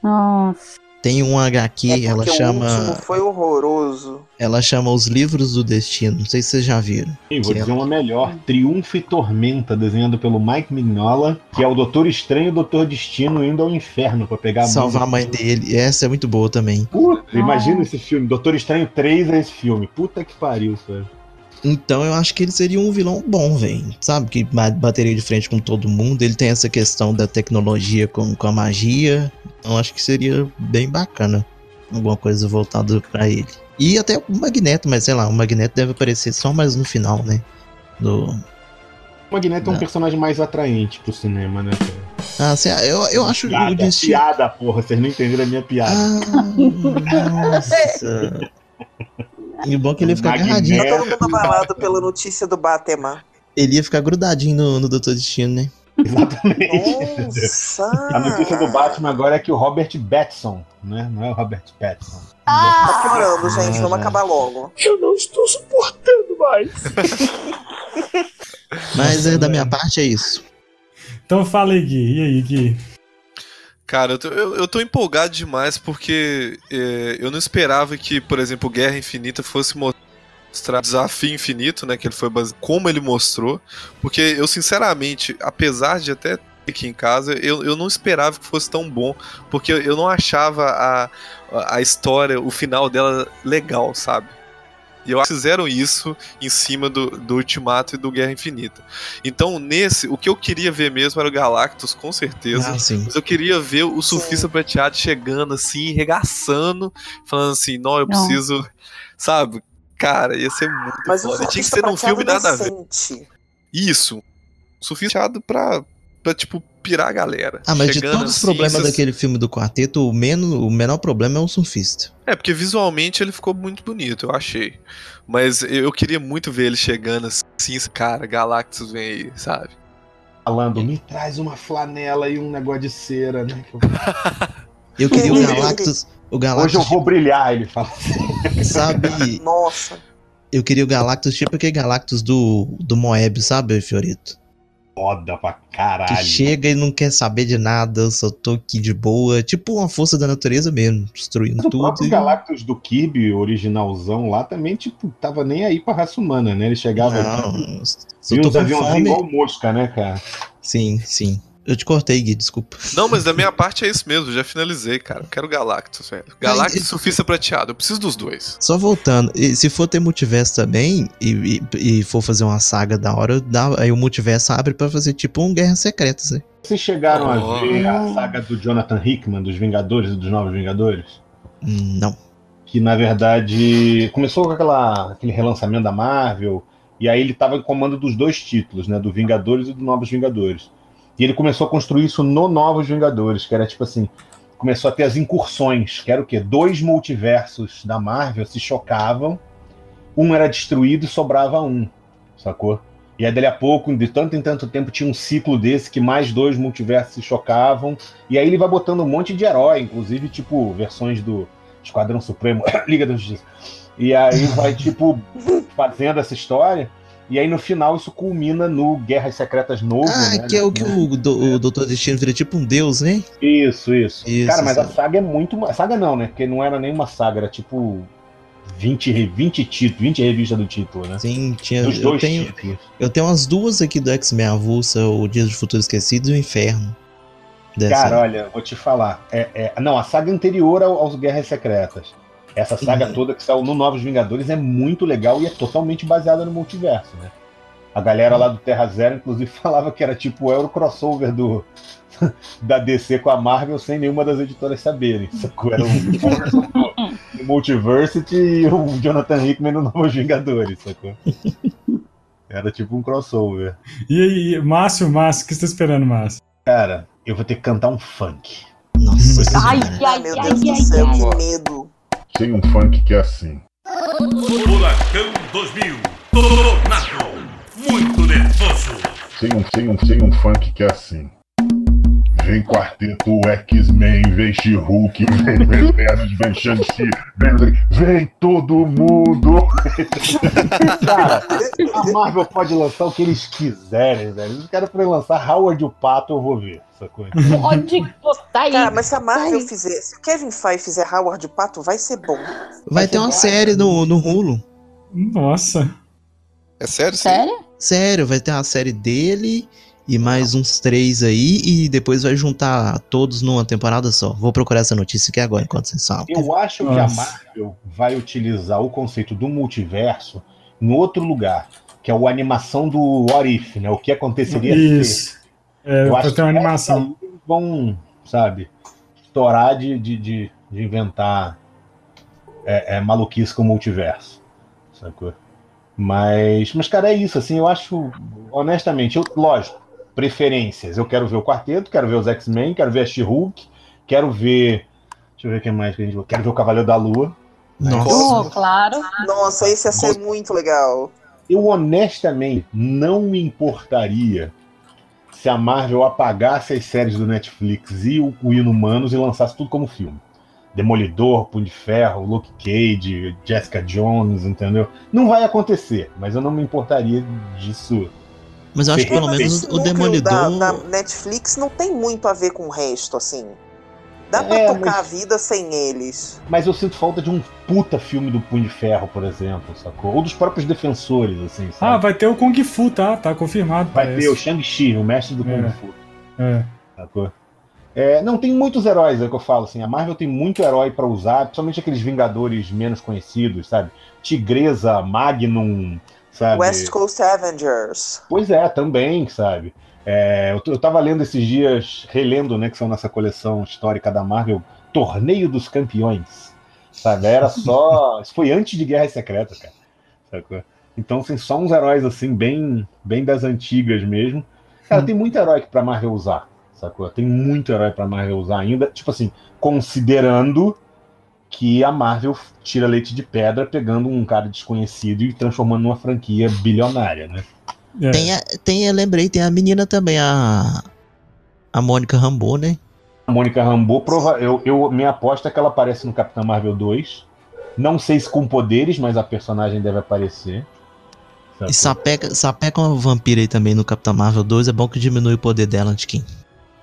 Nossa. Tem um HQ, É ela o chama, último foi horroroso. ela chama Os Livros do Destino. Não sei se vocês já viram. Sim, vou dizer uma melhor. Triunfo e Tormenta, desenhado pelo Mike Mignola, que é o Doutor Estranho e o Doutor Destino indo ao inferno pra pegar a Salvar a mãe dele. Essa é muito boa também. Puta, imagina esse filme. Doutor Estranho 3 é esse filme. Puta que pariu, sabe? Então eu acho que ele seria um vilão bom, velho. Sabe? Que ba- bateria de frente com todo mundo. Ele tem essa questão da tecnologia com, com a magia. Então acho que seria bem bacana. Alguma coisa voltada pra ele. E até o Magneto, mas sei lá, o Magneto deve aparecer só mais no final, né? Do... O Magneto é um Não. personagem mais atraente pro cinema, né, cara? Ah, lá, eu, eu acho o Piada, destino. piada, porra. Vocês não entenderam a minha piada. Ah, nossa. E o bom é que ele ia ficar agarradinho. Tá todo mundo abalado pela notícia do Batman. Ele ia ficar grudadinho no, no Doutor Destino, né? Exatamente. Nossa! A notícia do Batman agora é que o Robert Pattinson, né? Não é o Robert Pattinson. Tá piorando, gente. Ah, Vamos já. acabar logo. Eu não estou suportando mais. Mas é, da minha parte é isso. Então fala aí, Gui. E aí, Gui? Cara, eu tô, eu, eu tô empolgado demais porque é, eu não esperava que, por exemplo, Guerra Infinita fosse mostrar Desafio Infinito, né? Que ele foi base... como ele mostrou. Porque eu, sinceramente, apesar de até aqui em casa, eu, eu não esperava que fosse tão bom. Porque eu não achava a, a história, o final dela legal, sabe? E eu acho que fizeram isso em cima do, do Ultimato e do Guerra Infinita. Então, nesse, o que eu queria ver mesmo era o Galactus, com certeza. Ah, sim. Mas eu queria ver o surfista prateado chegando assim, regaçando, falando assim, não, eu Não. preciso. Sabe? Cara, ia ser muito Mas o foda. Tinha que ser num filme nada a ver. decente. Isso. Surfista prateado pra, pra, tipo, pirar a galera. Ah, mas de todos os assim, problemas essas- daquele filme do quarteto, o, menos, o menor problema é o surfista. É, porque visualmente ele ficou muito bonito, eu achei. Mas eu queria muito ver ele chegando assim, cara, Galactus vem aí, sabe? Falando, me traz uma flanela e um negócio de cera, né? Eu queria o Galactus. O Hoje eu Galactus, vou brilhar, ele fala. sabe? Nossa. Eu queria o Galactus tipo aquele Galactus do, do Moeb, sabe, Fiorito? Foda pra Que caralho. chega e não quer saber de nada, eu só tô aqui de boa. Tipo uma força da natureza mesmo, destruindo Mas o tudo. próprio e- Galactus do Kirby, originalzão lá, também, tipo, tava nem aí pra raça humana, né? Ele chegava Não, e só uns tô com aviãozinhos igual mosca, né, cara? Sim, sim. Eu te cortei, Gui, desculpa. Não, mas da minha parte é isso mesmo, já finalizei, cara. Eu quero Galactus, velho. Galactus e Surfista Prateado, eu preciso dos dois. Só voltando, e se for ter multiverso também, e, e, e for fazer uma saga da hora, dá, aí o multiverso abre pra fazer tipo um Guerras Secretas, né? Vocês chegaram Oh. a ver a saga do Jonathan Hickman, dos Vingadores e dos Novos Vingadores? Não. Que na verdade começou com aquela, aquele relançamento da Marvel, e aí ele estava em comando dos dois títulos, né? Do Vingadores e do Novos Vingadores. E ele começou a construir isso no Novos Vingadores, que era tipo assim. Começou a ter as incursões, que era o quê? Dois multiversos da Marvel se chocavam, um era destruído e sobrava um, sacou? E aí, dali a pouco, de tanto em tanto tempo, tinha um ciclo desse que mais dois multiversos se chocavam. E aí ele vai botando um monte de herói, inclusive, tipo, versões do Esquadrão Supremo, Liga da Justiça. E aí vai, tipo, fazendo essa história. E aí no final isso culmina no Guerras Secretas novo, Ah, né? que é o que o, o Doutor Destino vira tipo um deus, né? Isso, isso. Isso, Cara, mas a sabe. saga é muito. Saga não, né? Porque não era nem uma saga, era tipo 20, re- 20 títulos, 20 revistas do título, né? Sim, tinha. Dos Eu tenho, títulos. eu tenho umas duas aqui do X-Men Avulsa, o Dias do Futuro Esquecido e o Inferno. Cara, olha, vou te falar. É, é- não, a saga anterior ao- aos Guerras Secretas. Essa saga toda que saiu no Novos Vingadores é muito legal e é totalmente baseada no multiverso, né? A galera lá do Terra Zero, inclusive, falava que era tipo o Euro crossover do, da DC com a Marvel sem nenhuma das editoras saberem. Sacou? Era o Multiversity e o Jonathan Hickman no Novos Vingadores, sacou? Era tipo um crossover. E aí, Márcio, Márcio, o que você tá esperando, Márcio? Cara, eu vou ter que cantar um funk. Nossa Ai, senhora. ai, meu ai, Deus ai, do céu, ai. que medo. Tem um funk que é assim. Furacão 2000. Tornado. Muito nervoso. Tem um, tem um, tem um funk que é assim. Vem quarteto X-Men, vem She-Hulk, vem Veternos, vem Shang-Chi, vem, vem todo mundo. Cara, a Marvel pode lançar o que eles quiserem, velho. Os caras podem lançar Howard o Pato, eu vou ver. Sacou? Pode botar aí. Cara, mas se a Marvel fizer, se o Kevin Feige fizer Howard Pato, vai ser bom. Vai ter uma série no, no Hulu. Nossa. É sério? Sério? Sério, vai ter uma série dele e mais uns três aí, e depois vai juntar todos numa temporada só. Vou procurar essa notícia aqui agora, enquanto vocês falam. Eu acho que a Nossa. Marvel vai utilizar o conceito do multiverso em outro lugar, que é o animação do What If, né? O que aconteceria se. Isso. É, Eu acho ter uma que animação. vão, sabe, estourar de, de, de, de inventar é, é, maluquice com o multiverso. Sacou? Mas, mas, cara, é isso, assim, eu acho, honestamente, eu, lógico, preferências. Eu quero ver o quarteto, quero ver os X-Men, quero ver a She-Hulk, quero ver. Deixa eu ver o que mais que a gente. Quero ver o Cavaleiro da Lua. Nossa. Oh, claro. Nossa, esse ia ser muito legal. Eu honestamente não me importaria se a Marvel apagasse as séries do Netflix e o, o Inumanos e lançasse tudo como filme. Demolidor, Punho de Ferro, Luke Cage, Jessica Jones, entendeu? Não vai acontecer, mas eu não me importaria disso. Mas eu acho que pelo menos o Demolidor. Da, da Netflix não tem muito a ver com o resto, assim. Dá pra É, tocar mas- a vida sem eles. Mas eu sinto falta de um puta filme do Punho de Ferro, por exemplo, sacou? Ou dos próprios defensores, assim, Ah, sabe? vai ter o Kung Fu, tá? Tá confirmado. vai parece. ter o Shang-Chi, o mestre do Kung É. Fu. É. Sacou? É, não, tem muitos heróis, é o que eu falo, assim, a Marvel tem muito herói pra usar, principalmente aqueles Vingadores menos conhecidos, sabe? Tigresa, Magnum, sabe? West Coast Avengers. Pois é, também, sabe? É, eu, eu tava lendo esses dias, relendo, né, que são nessa coleção histórica da Marvel, Torneio dos Campeões, sabe? Era só... Isso foi antes de Guerra Secreta, cara, sacou? Então, assim, só uns heróis, assim, bem, bem das antigas mesmo. Cara, tem muito herói pra Marvel usar, sacou? Tem muito herói pra Marvel usar ainda, tipo assim, considerando que a Marvel tira leite de pedra pegando um cara desconhecido e transformando numa franquia bilionária, né? É. Tem, a, tem, eu lembrei, tem a menina também, a. A Mônica Rambeau, né? A Mônica Rambeau, prova... eu, eu, minha aposta é que ela aparece no Capitão Marvel 2. Não sei se com poderes, mas a personagem deve aparecer. E sapeca, sapeca uma vampira aí também no Capitão Marvel 2, é bom que diminui o poder dela antes que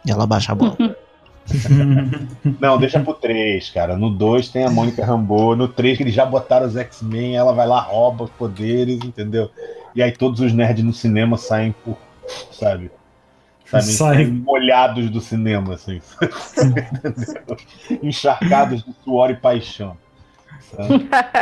ela baixa a bola. Não, deixa pro 3, cara. No 2 tem a Mônica Rambeau. No 3 que eles já botaram os X-Men, ela vai lá, rouba os poderes, entendeu? E aí todos os nerds no cinema saem por, sabe? Sabe? Saem molhados do cinema, assim. Encharcados de suor e paixão.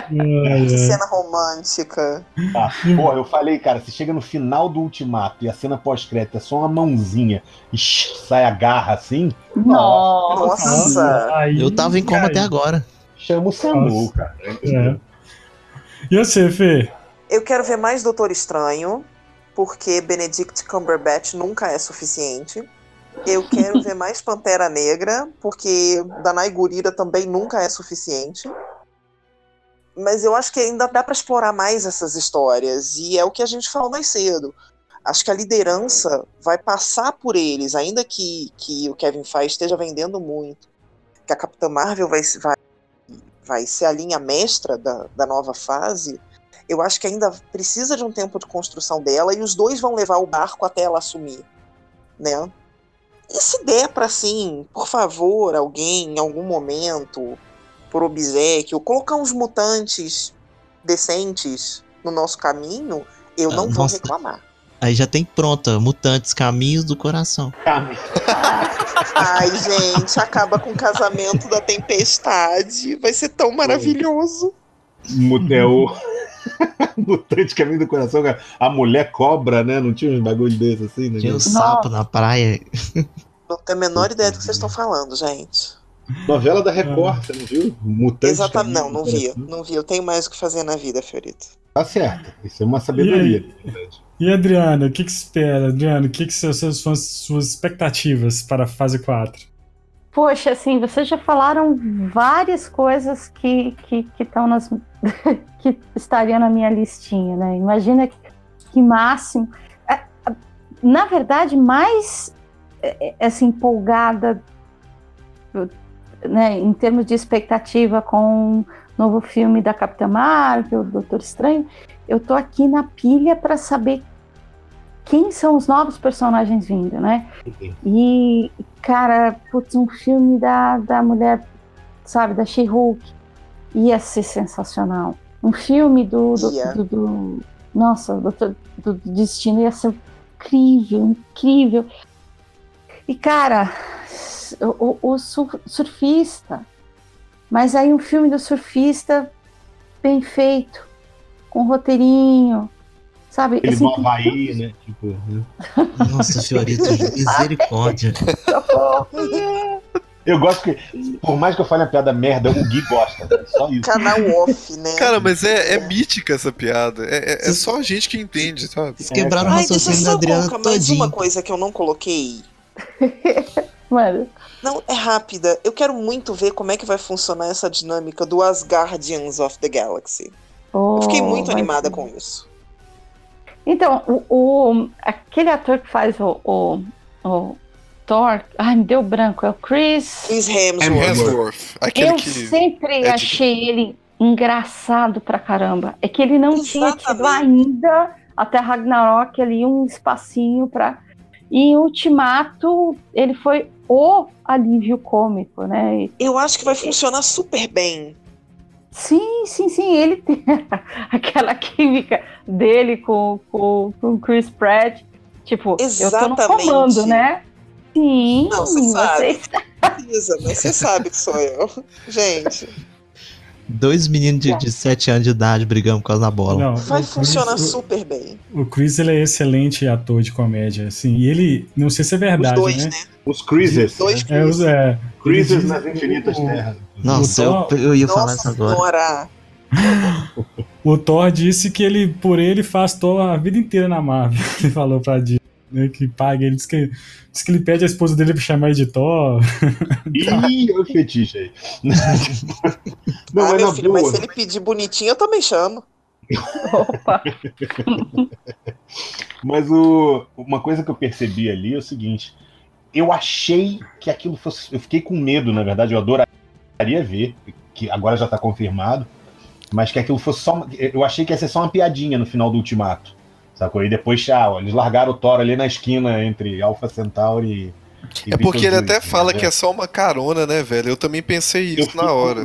Que ai. cena romântica. Tá. Porra, eu falei, cara, se chega no final do ultimato e a cena pós-crédito é só uma mãozinha e sai a garra assim, Nossa. Nossa. Aí, Eu tava em coma cara. até agora. chama o Samu, cara. É. E você, Fê? Eu quero ver mais Doutor Estranho, porque Benedict Cumberbatch nunca é suficiente. Eu quero ver mais Pantera Negra, porque Danai Gurira também nunca é suficiente. Mas eu acho que ainda dá para explorar mais essas histórias, e é o que a gente falou mais cedo. Acho que a liderança vai passar por eles, ainda que, que o Kevin Feige esteja vendendo muito, que a Capitã Marvel vai, vai, vai ser a linha mestra da, da nova fase eu acho que ainda precisa de um tempo de construção dela e os dois vão levar o barco até ela assumir, né? E se der para assim, por favor, alguém em algum momento, por obsequio, colocar uns mutantes decentes no nosso caminho, eu não Ah, vou nossa. reclamar. Aí já tem pronta, Mutantes, Caminhos do Coração. Ai, gente, acaba com o casamento da tempestade. Vai ser tão maravilhoso. Mu- É o. Mutante Caminho do Coração, cara. A mulher cobra, né? Não tinha uns bagulho desse assim, né? Tinha um sapo na praia. Não tenho a menor ideia do que vocês estão falando, gente. Novela da Record, você não viu? Mutante Exatamente. Não, não vi. Não vi. Eu tenho mais o que fazer na vida, Fiorito. Tá certo. Isso é uma sabedoria. E Adriana, o que, que espera? Adriana, o que, que são suas, suas, suas expectativas para a fase 4? Poxa, assim, vocês já falaram várias coisas que que que estão nas que estariam na minha listinha, né? Imagina que, que máximo. É, Na verdade, mais é, é, assim empolgada, né, em termos de expectativa com o novo filme da Capitã Marvel, Doutor Estranho, eu tô aqui na pilha para saber quem são os novos personagens vindo, né? E, cara, putz, um filme da, da mulher, sabe, da She-Hulk, ia ser sensacional. Um filme do. do, Ia. do, do- nossa, do, do Destino ia ser incrível, incrível. E, cara, o, o, o sur- surfista. Mas aí um filme do surfista bem feito, com roteirinho, sabe? Ele Assim, no Havaí, né? Tipo, né? Nossa, Fiorito, misericórdia. Eu gosto que, por mais que eu fale uma piada merda, o Gui gosta. né? Só isso. Canal off, né? Cara, mas é, é mítica essa piada. É, é- é só a gente que entende, sabe? Vocês quebraram o deixa eu raciocínio da Adriana colocar mais todinho. uma coisa que eu não coloquei. Mano, Não, é rápida. Eu quero muito ver como é que vai funcionar essa dinâmica do Asgardians of the Galaxy. Eu fiquei oh, muito animada ser- com isso. Então, o, o- aquele ator que faz o, o, o Thor, ai, me deu branco, é o Chris. Chris Hemsworth. Hemsworth. Aquele Eu que. sempre é de- achei ele engraçado pra caramba. É que ele não tinha tido Exatamente. ainda até Ragnarok ali um espacinho pra. E em Ultimato, ele foi o alívio cômico, né? Eu acho que vai funcionar super bem. Sim, sim, sim. Ele tem aquela química dele com, com, com o Chris Pratt. Tipo, eu tô no Exatamente. comando, né? Sim, Não, você sabe. vocês Precisa, mas você sabe que sou eu. Gente, Dois meninos de, de 7 anos de idade brigando por causa da bola. Não, vai Chris- funcionar super bem. O Chris ele é excelente ator de comédia, assim. E ele, não sei se é Os verdade, dois, né? né? Os Crises. Dois É, os, é, Crises diz- nas infinitas o- terras. Nossa, o Thor- eu, eu ia falar Nossa isso agora. senhora. O Thor disse que ele, por ele, faz Thor a vida inteira na Marvel. Ele falou pra Disney, né, que paga. Ele disse que, disse que ele pede a esposa dele pra chamar Thor. Ih, olha o fetiche aí. Não, ah, é meu filho, boa. mas se ele pedir bonitinho, eu também chamo. Opa. Mas o, uma coisa que eu percebi ali é o seguinte: eu achei que aquilo fosse. Eu fiquei com medo, na verdade, eu adoraria ver, que agora já tá confirmado, mas que aquilo fosse só. uma- Eu achei que ia ser só uma piadinha no final do ultimato. Sacou? E depois, tchau, eles largaram o Thor ali na esquina entre Alpha Centauri e. É porque ele até fala né? que é só uma carona, né, velho? Eu também pensei isso na hora.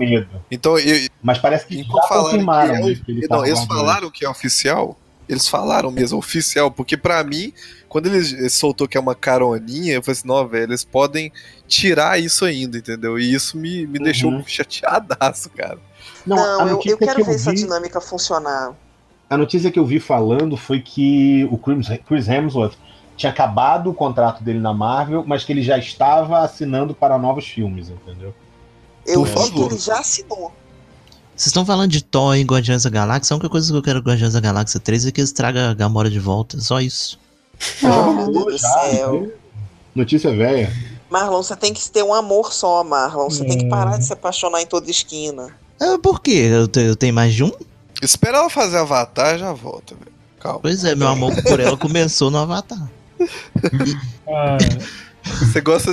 Então, eu, Mas parece que já confirmaram. que é, o- que ele não, tava eles falaram que é oficial. Eles falaram mesmo, oficial, porque pra mim, quando eles ele soltou que é uma caroninha, eu falei assim, não, velho, eles podem tirar isso ainda, entendeu? E isso me, me Uhum. deixou chateadaço, cara. Não, Não, eu, eu quero que eu ver essa vi- dinâmica funcionar. A notícia que eu vi falando foi que o Chris Hemsworth tinha acabado o contrato dele na Marvel, mas que ele já estava assinando para novos filmes, entendeu? Eu Por vi que favor. ele já assinou. Vocês estão falando de Thor em Guardiões da Galáxia? A única coisa que eu quero em Guardiões da Galáxia 3 é que eles tragam a Gamora de volta. Só isso. Oh, meu Deus do Já, céu. Notícia velha. Marlon, você tem que ter um amor só, Marlon. Você tem que É. parar de se apaixonar em toda esquina. Ah, por quê? Eu, eu tenho mais de um? Espera ela fazer Avatar já volta, velho. Calma. Pois é, meu amor por ela começou no Avatar. Ah, Você gosta,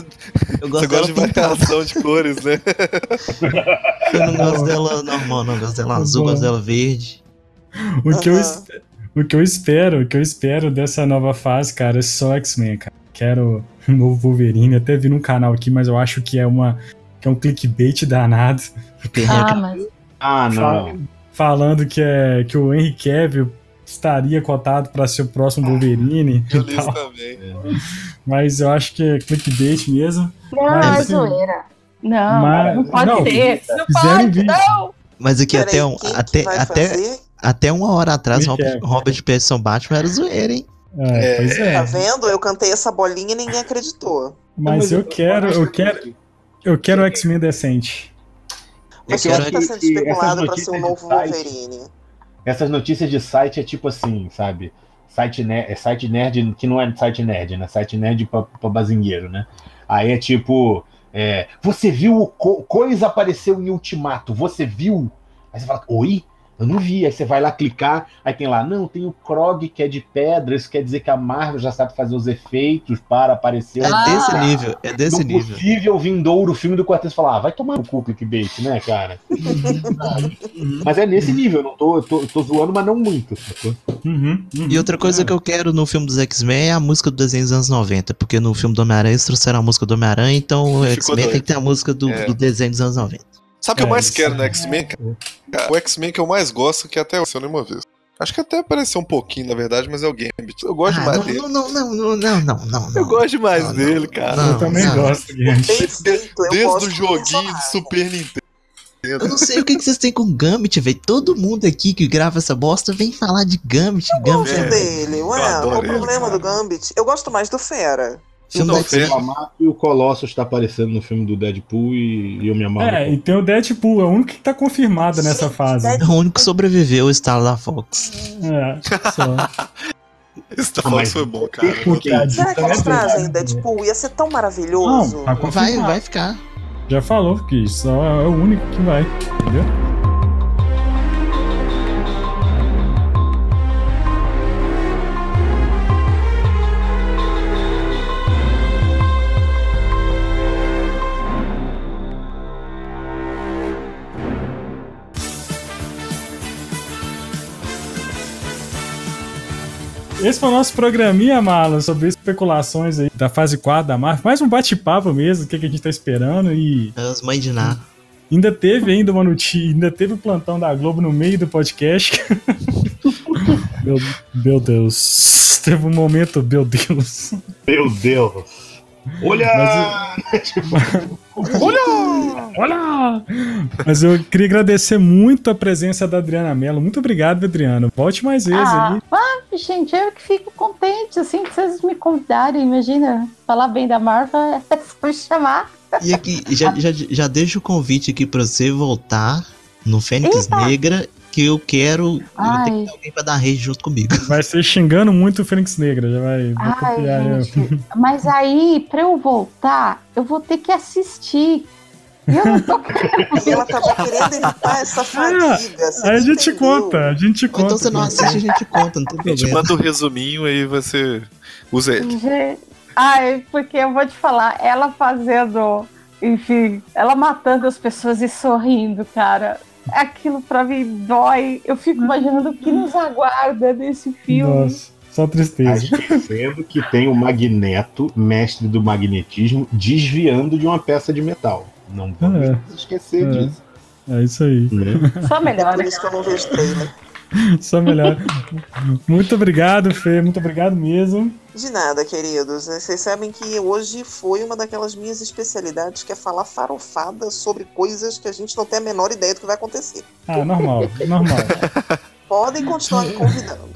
Eu você gosto gosta dela de pintada. variação de cores, né? Eu não gosto dela normal, não gosto dela azul, gosto dela verde. o, que eu, o que eu espero, o que eu espero dessa nova fase, cara, é só X-Men, cara. Quero um novo Wolverine. Até vi num canal aqui, mas eu acho que é uma que é um clickbait danado. Ah, mas Ah, não. Falando que, é, que o Henry Cavill estaria cotado para ser o próximo Wolverine. Eu e li isso tal. também. Mas eu acho que é clickbait mesmo. não, Mas, é assim, zoeira. Não, mas- não pode não, ser. Não pode, não. Mas aqui Peraí, até, um, quem que até, até, fazer? até uma hora atrás, Robert. Robert Pattinson Batman era zoeira, hein? É, É, pois é. Tá vendo? Eu cantei essa bolinha e ninguém acreditou. Mas eu quero, eu quero, eu quero o X-Men decente. Mas É quem que é tá sendo especulado pra ser o notícias novo de site- Wolverine? Essas notícias de site é tipo assim, sabe? Site, ne é site nerd que não é site nerd, né? Site nerd pra, pra bazingueiro, né? Aí é tipo, é, você viu o co coisa apareceu em Ultimato, você viu? Aí você fala, oi? Eu não vi. Aí você vai lá clicar, aí tem lá, não, tem o Krog que é de pedra, isso quer dizer que a Marvel já sabe fazer os efeitos para aparecer. É Ah. desse nível, é desse nível. possível vindouro filme do Quarteto falar, ah, vai tomar no cu clickbait, né, cara? mas é nesse nível, eu não tô, eu tô, eu tô zoando, mas não muito. Uhum, uhum. E outra coisa que eu quero no filme dos X-Men é a música do desenho dos anos 90, porque no filme do Homem-Aranha eles trouxeram a música do Homem-Aranha, então o X-Men tem que ter a música do, É. do desenho dos anos 90. Sabe o que eu É, mais quero no é- X-Men? cara? O X-Men que eu mais gosto, que até eu nenhuma vez. Acho que até apareceu um pouquinho, na verdade, mas é o Gambit. Eu gosto Ah, demais não, dele. não, não, não, não, não, não, não, Eu gosto demais Não, dele, não. cara. Não, Eu também não. gosto, eu Desde gosto o do joguinho de Super Nintendo. Eu não sei o que, que vocês têm com o Gambit, velho. Todo mundo aqui que grava essa bosta vem falar de Gambit. Eu Gambit gosto é dele, ué, qual o ele, problema do Gambit? Eu gosto mais do Fera. Então, X-Men. Fera- reclamar que o Colossus está aparecendo no filme do Deadpool e, e eu me amarro. É, e tem o Deadpool, é o único que tá confirmado nessa Gente, fase. É o único que sobreviveu o estalo da Fox. É, só. Da Ah, Fox foi bom, cara. Porque- Será que Então é eles trazem. Deadpool? Ia ser tão maravilhoso. Não, tá Vai, vai ficar. Já falou que só é o único que vai, entendeu? Esse foi o nosso programinha, Marlon, sobre especulações aí da fase 4 da Marvel. Mais um bate-papo mesmo, o que, que a gente tá esperando e As mães de nada. Ainda teve ainda uma notícia, ainda teve o plantão da Globo no meio do podcast. meu, meu Deus. Teve um momento, meu Deus. Meu Deus! Olha! Olha! Olha! Mas eu queria agradecer muito a presença da Adriana Mello. Muito obrigado, Adriano. Volte mais vezes Ah, ah, gente, eu que fico contente, assim, que vocês me convidarem. Imagina, falar bem da Marvel é me chamar. E aqui, já, já, já deixo o convite aqui pra você voltar no Fênix Eita! Negra, que eu quero. Eu Ai. tenho que ter alguém pra dar rede junto comigo. Vai ser xingando muito o Fênix Negra. Já vai. Ai, eu. gente, mas aí, pra eu voltar, eu vou ter que assistir. E eu não tô E ela tava querendo evitar essa fadiga. você Aí a gente entendeu? conta, a gente Ou conta. então você não assiste, a gente conta, não tem A gente problema. manda o resuminho aí você usa ele. Gente, Ai, porque eu vou te falar, ela fazendo, enfim, ela matando as pessoas e sorrindo, cara. Aquilo pra mim dói. Eu fico imaginando o que nos aguarda nesse filme. Nossa, só tristeza. Esquecendo que tem o Magneto, mestre do magnetismo, desviando de uma peça de metal. Não vamos É. esquecer É. disso. É isso aí. né? Só É melhor. por isso que eu não vejo trailer. Só melhor. Muito obrigado, Fê. Muito obrigado mesmo. De nada, queridos. Vocês sabem que hoje foi uma daquelas minhas especialidades que é falar farofada sobre coisas que a gente não tem a menor ideia do que vai acontecer. Ah, normal, normal. Podem continuar me convidando.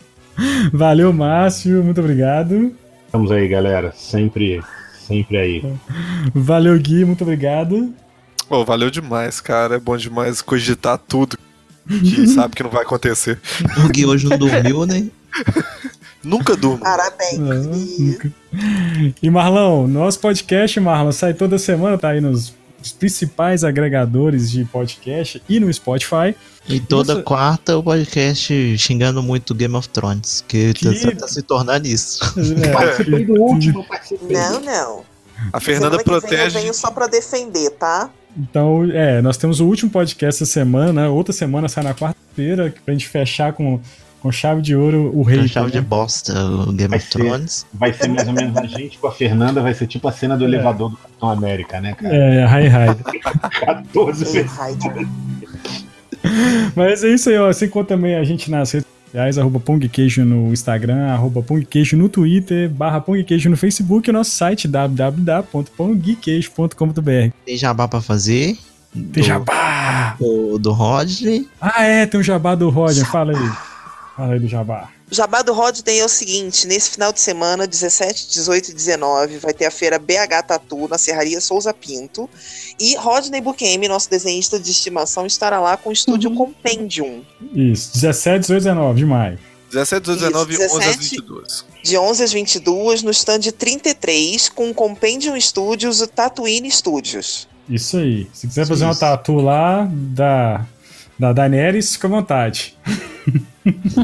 Valeu, Márcio. Muito obrigado. Estamos aí, galera. Sempre, sempre aí. Valeu, Gui. Muito obrigado. Pô, valeu demais, cara. É bom demais cogitar tudo que sabe que não vai acontecer. O Gui hoje não dormiu, né? Nunca durmo. Parabéns. Não, Gui. nunca. E Marlão, nosso podcast, Marlon, sai toda semana, tá aí nos os principais agregadores de podcast e no Spotify. E toda Nossa. quarta o podcast xingando muito Game of Thrones, que, Que- Tá, tá se tornando isso. Participei do último. Não, não. A Fernanda Semana que vem eu protege. venho só pra defender, tá? Então, é, nós temos o último podcast essa semana, né? outra semana sai na quarta-feira, pra gente fechar com, com chave de ouro o rei. Uma chave de né? bosta, o Game Vai of ser. Thrones. Vai ser mais ou menos a gente com a Fernanda, vai ser tipo a cena do elevador do Capitão América, né, cara? É, High High. 14 Ei, vezes. Mas é isso aí, ó. Você encontra também a gente nas redes sociais, arroba Pongqueijo no Instagram, arroba Pongqueijo no Twitter, barra Pongqueijo no Facebook e o nosso site www.pongqueijo.com.br. Tem jabá pra fazer. Tem jabá! Do, do Rodney. Ah, é, tem um jabá do Roger, fala aí. Fala aí do jabá. O Jabá do Rodney é o seguinte: nesse final de semana, 17, 18 e 19, vai ter a feira BH Tatu na Serraria Souza Pinto. E Rodney Buquemi, nosso desenhista de estimação, estará lá com o estúdio Compendium, Isso, 17, 18, 19 de maio. 17, 19, Isso, 11 às 17. 22. de 11 às 22, no stand 33, com o Compendium Studios e Tatooine Studios. Isso aí. Se quiser fazer uma Isso. tatu lá da, da Daenerys, fica à vontade.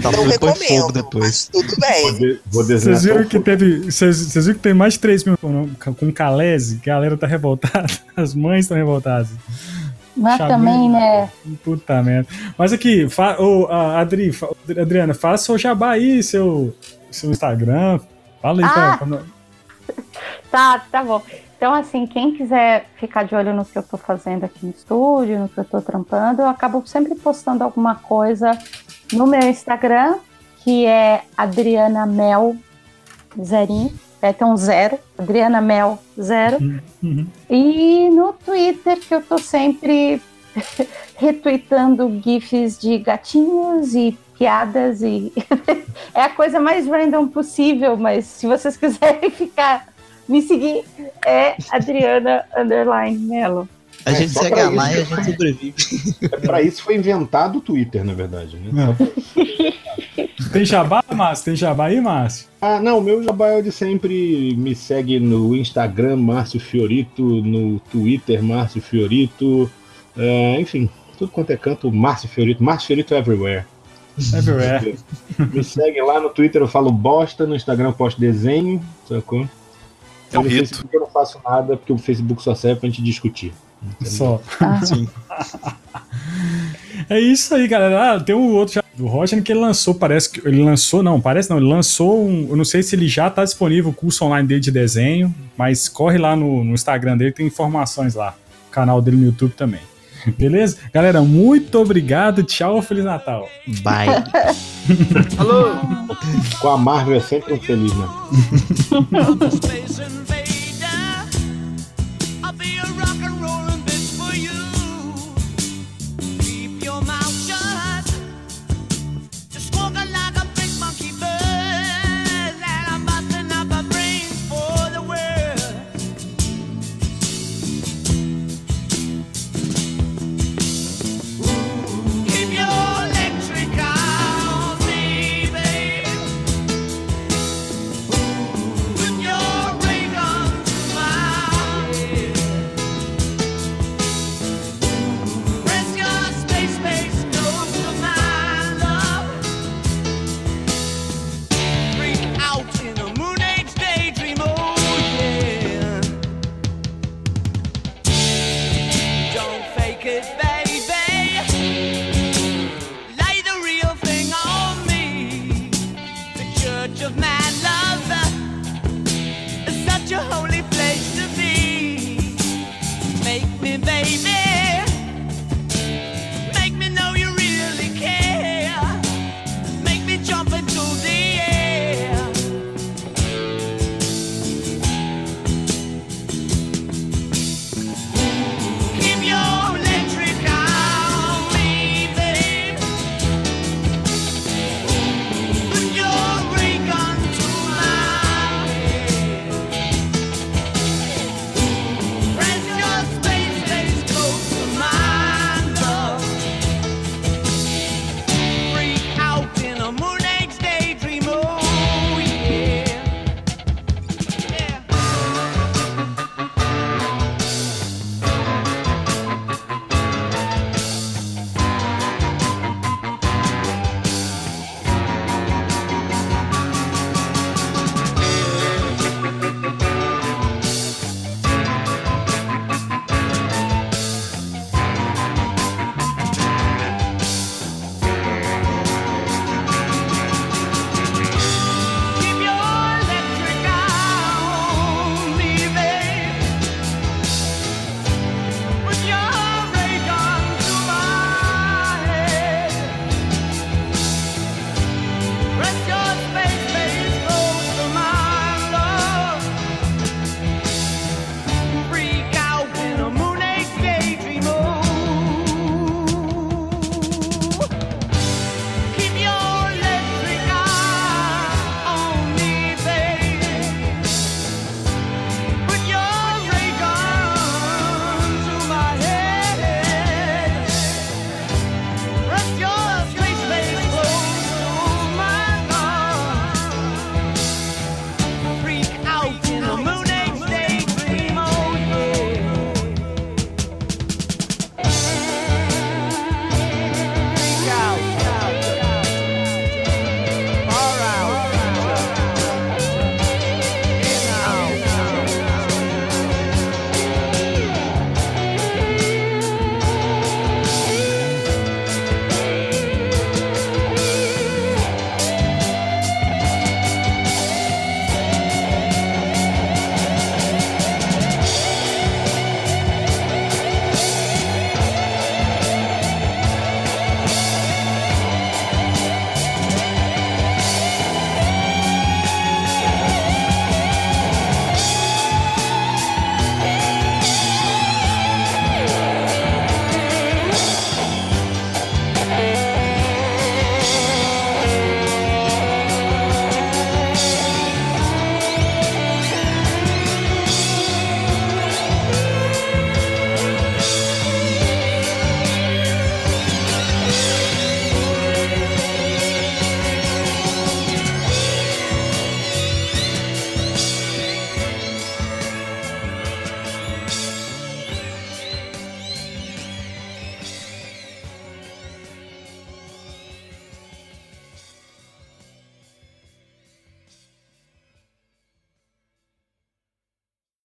Tá Não depois fogo recomendo, depois. mas tudo Vou, bem. de- vou desenhar Vocês viram que teve. Vocês vocês viram que tem mais de 3 mil com, com Calese? A galera tá revoltada. As mães estão revoltadas. Mas Chamei. também, né? Puta merda. Mas aqui, fa ô, a Adri, fa- Adriana, faça o jabá aí, seu, seu Instagram. Fala aí pra- Ah! pra, Tá, tá bom. Então, assim, quem quiser ficar de olho no que eu tô fazendo aqui no estúdio, no que eu tô trampando, eu acabo sempre postando alguma coisa no meu Instagram, que é Adriana Mel Zerinho. É, tem um zero, Adriana Mel Zero. Uhum. E no Twitter, que eu tô sempre retweetando GIFs de gatinhos e piadas e é a coisa mais random possível, mas se vocês quiserem ficar me seguir, é Adriana Underline Melo. A É, gente segue a lá e a gente sobrevive. É pra isso foi inventado o Twitter, na verdade, né? Não. Tem jabá, Márcio? Tem jabá aí, Márcio? Ah, não, o meu jabá é o de sempre. Me segue no Instagram, Márcio Fiorito, no Twitter, Márcio Fiorito. é, enfim, tudo quanto é canto, Márcio Fiorito. Márcio Fiorito everywhere. Everywhere. Me segue lá no Twitter, eu falo bosta, no Instagram eu posto desenho, sacou? É um rito. Facebook eu não faço nada, porque o Facebook só serve pra gente discutir. Só. Ah, Sim. É isso aí, galera. Ah, tem um outro já do Roger que ele lançou, parece que. Ele lançou, não, parece não, ele lançou um. Eu não sei se ele já tá disponível o curso online dele de desenho, mas corre lá no, no Instagram dele, tem informações lá. O canal dele no YouTube também. Beleza? Galera, muito obrigado. Tchau, Feliz Natal. Bye. Com a Marvel é sempre um feliz, né?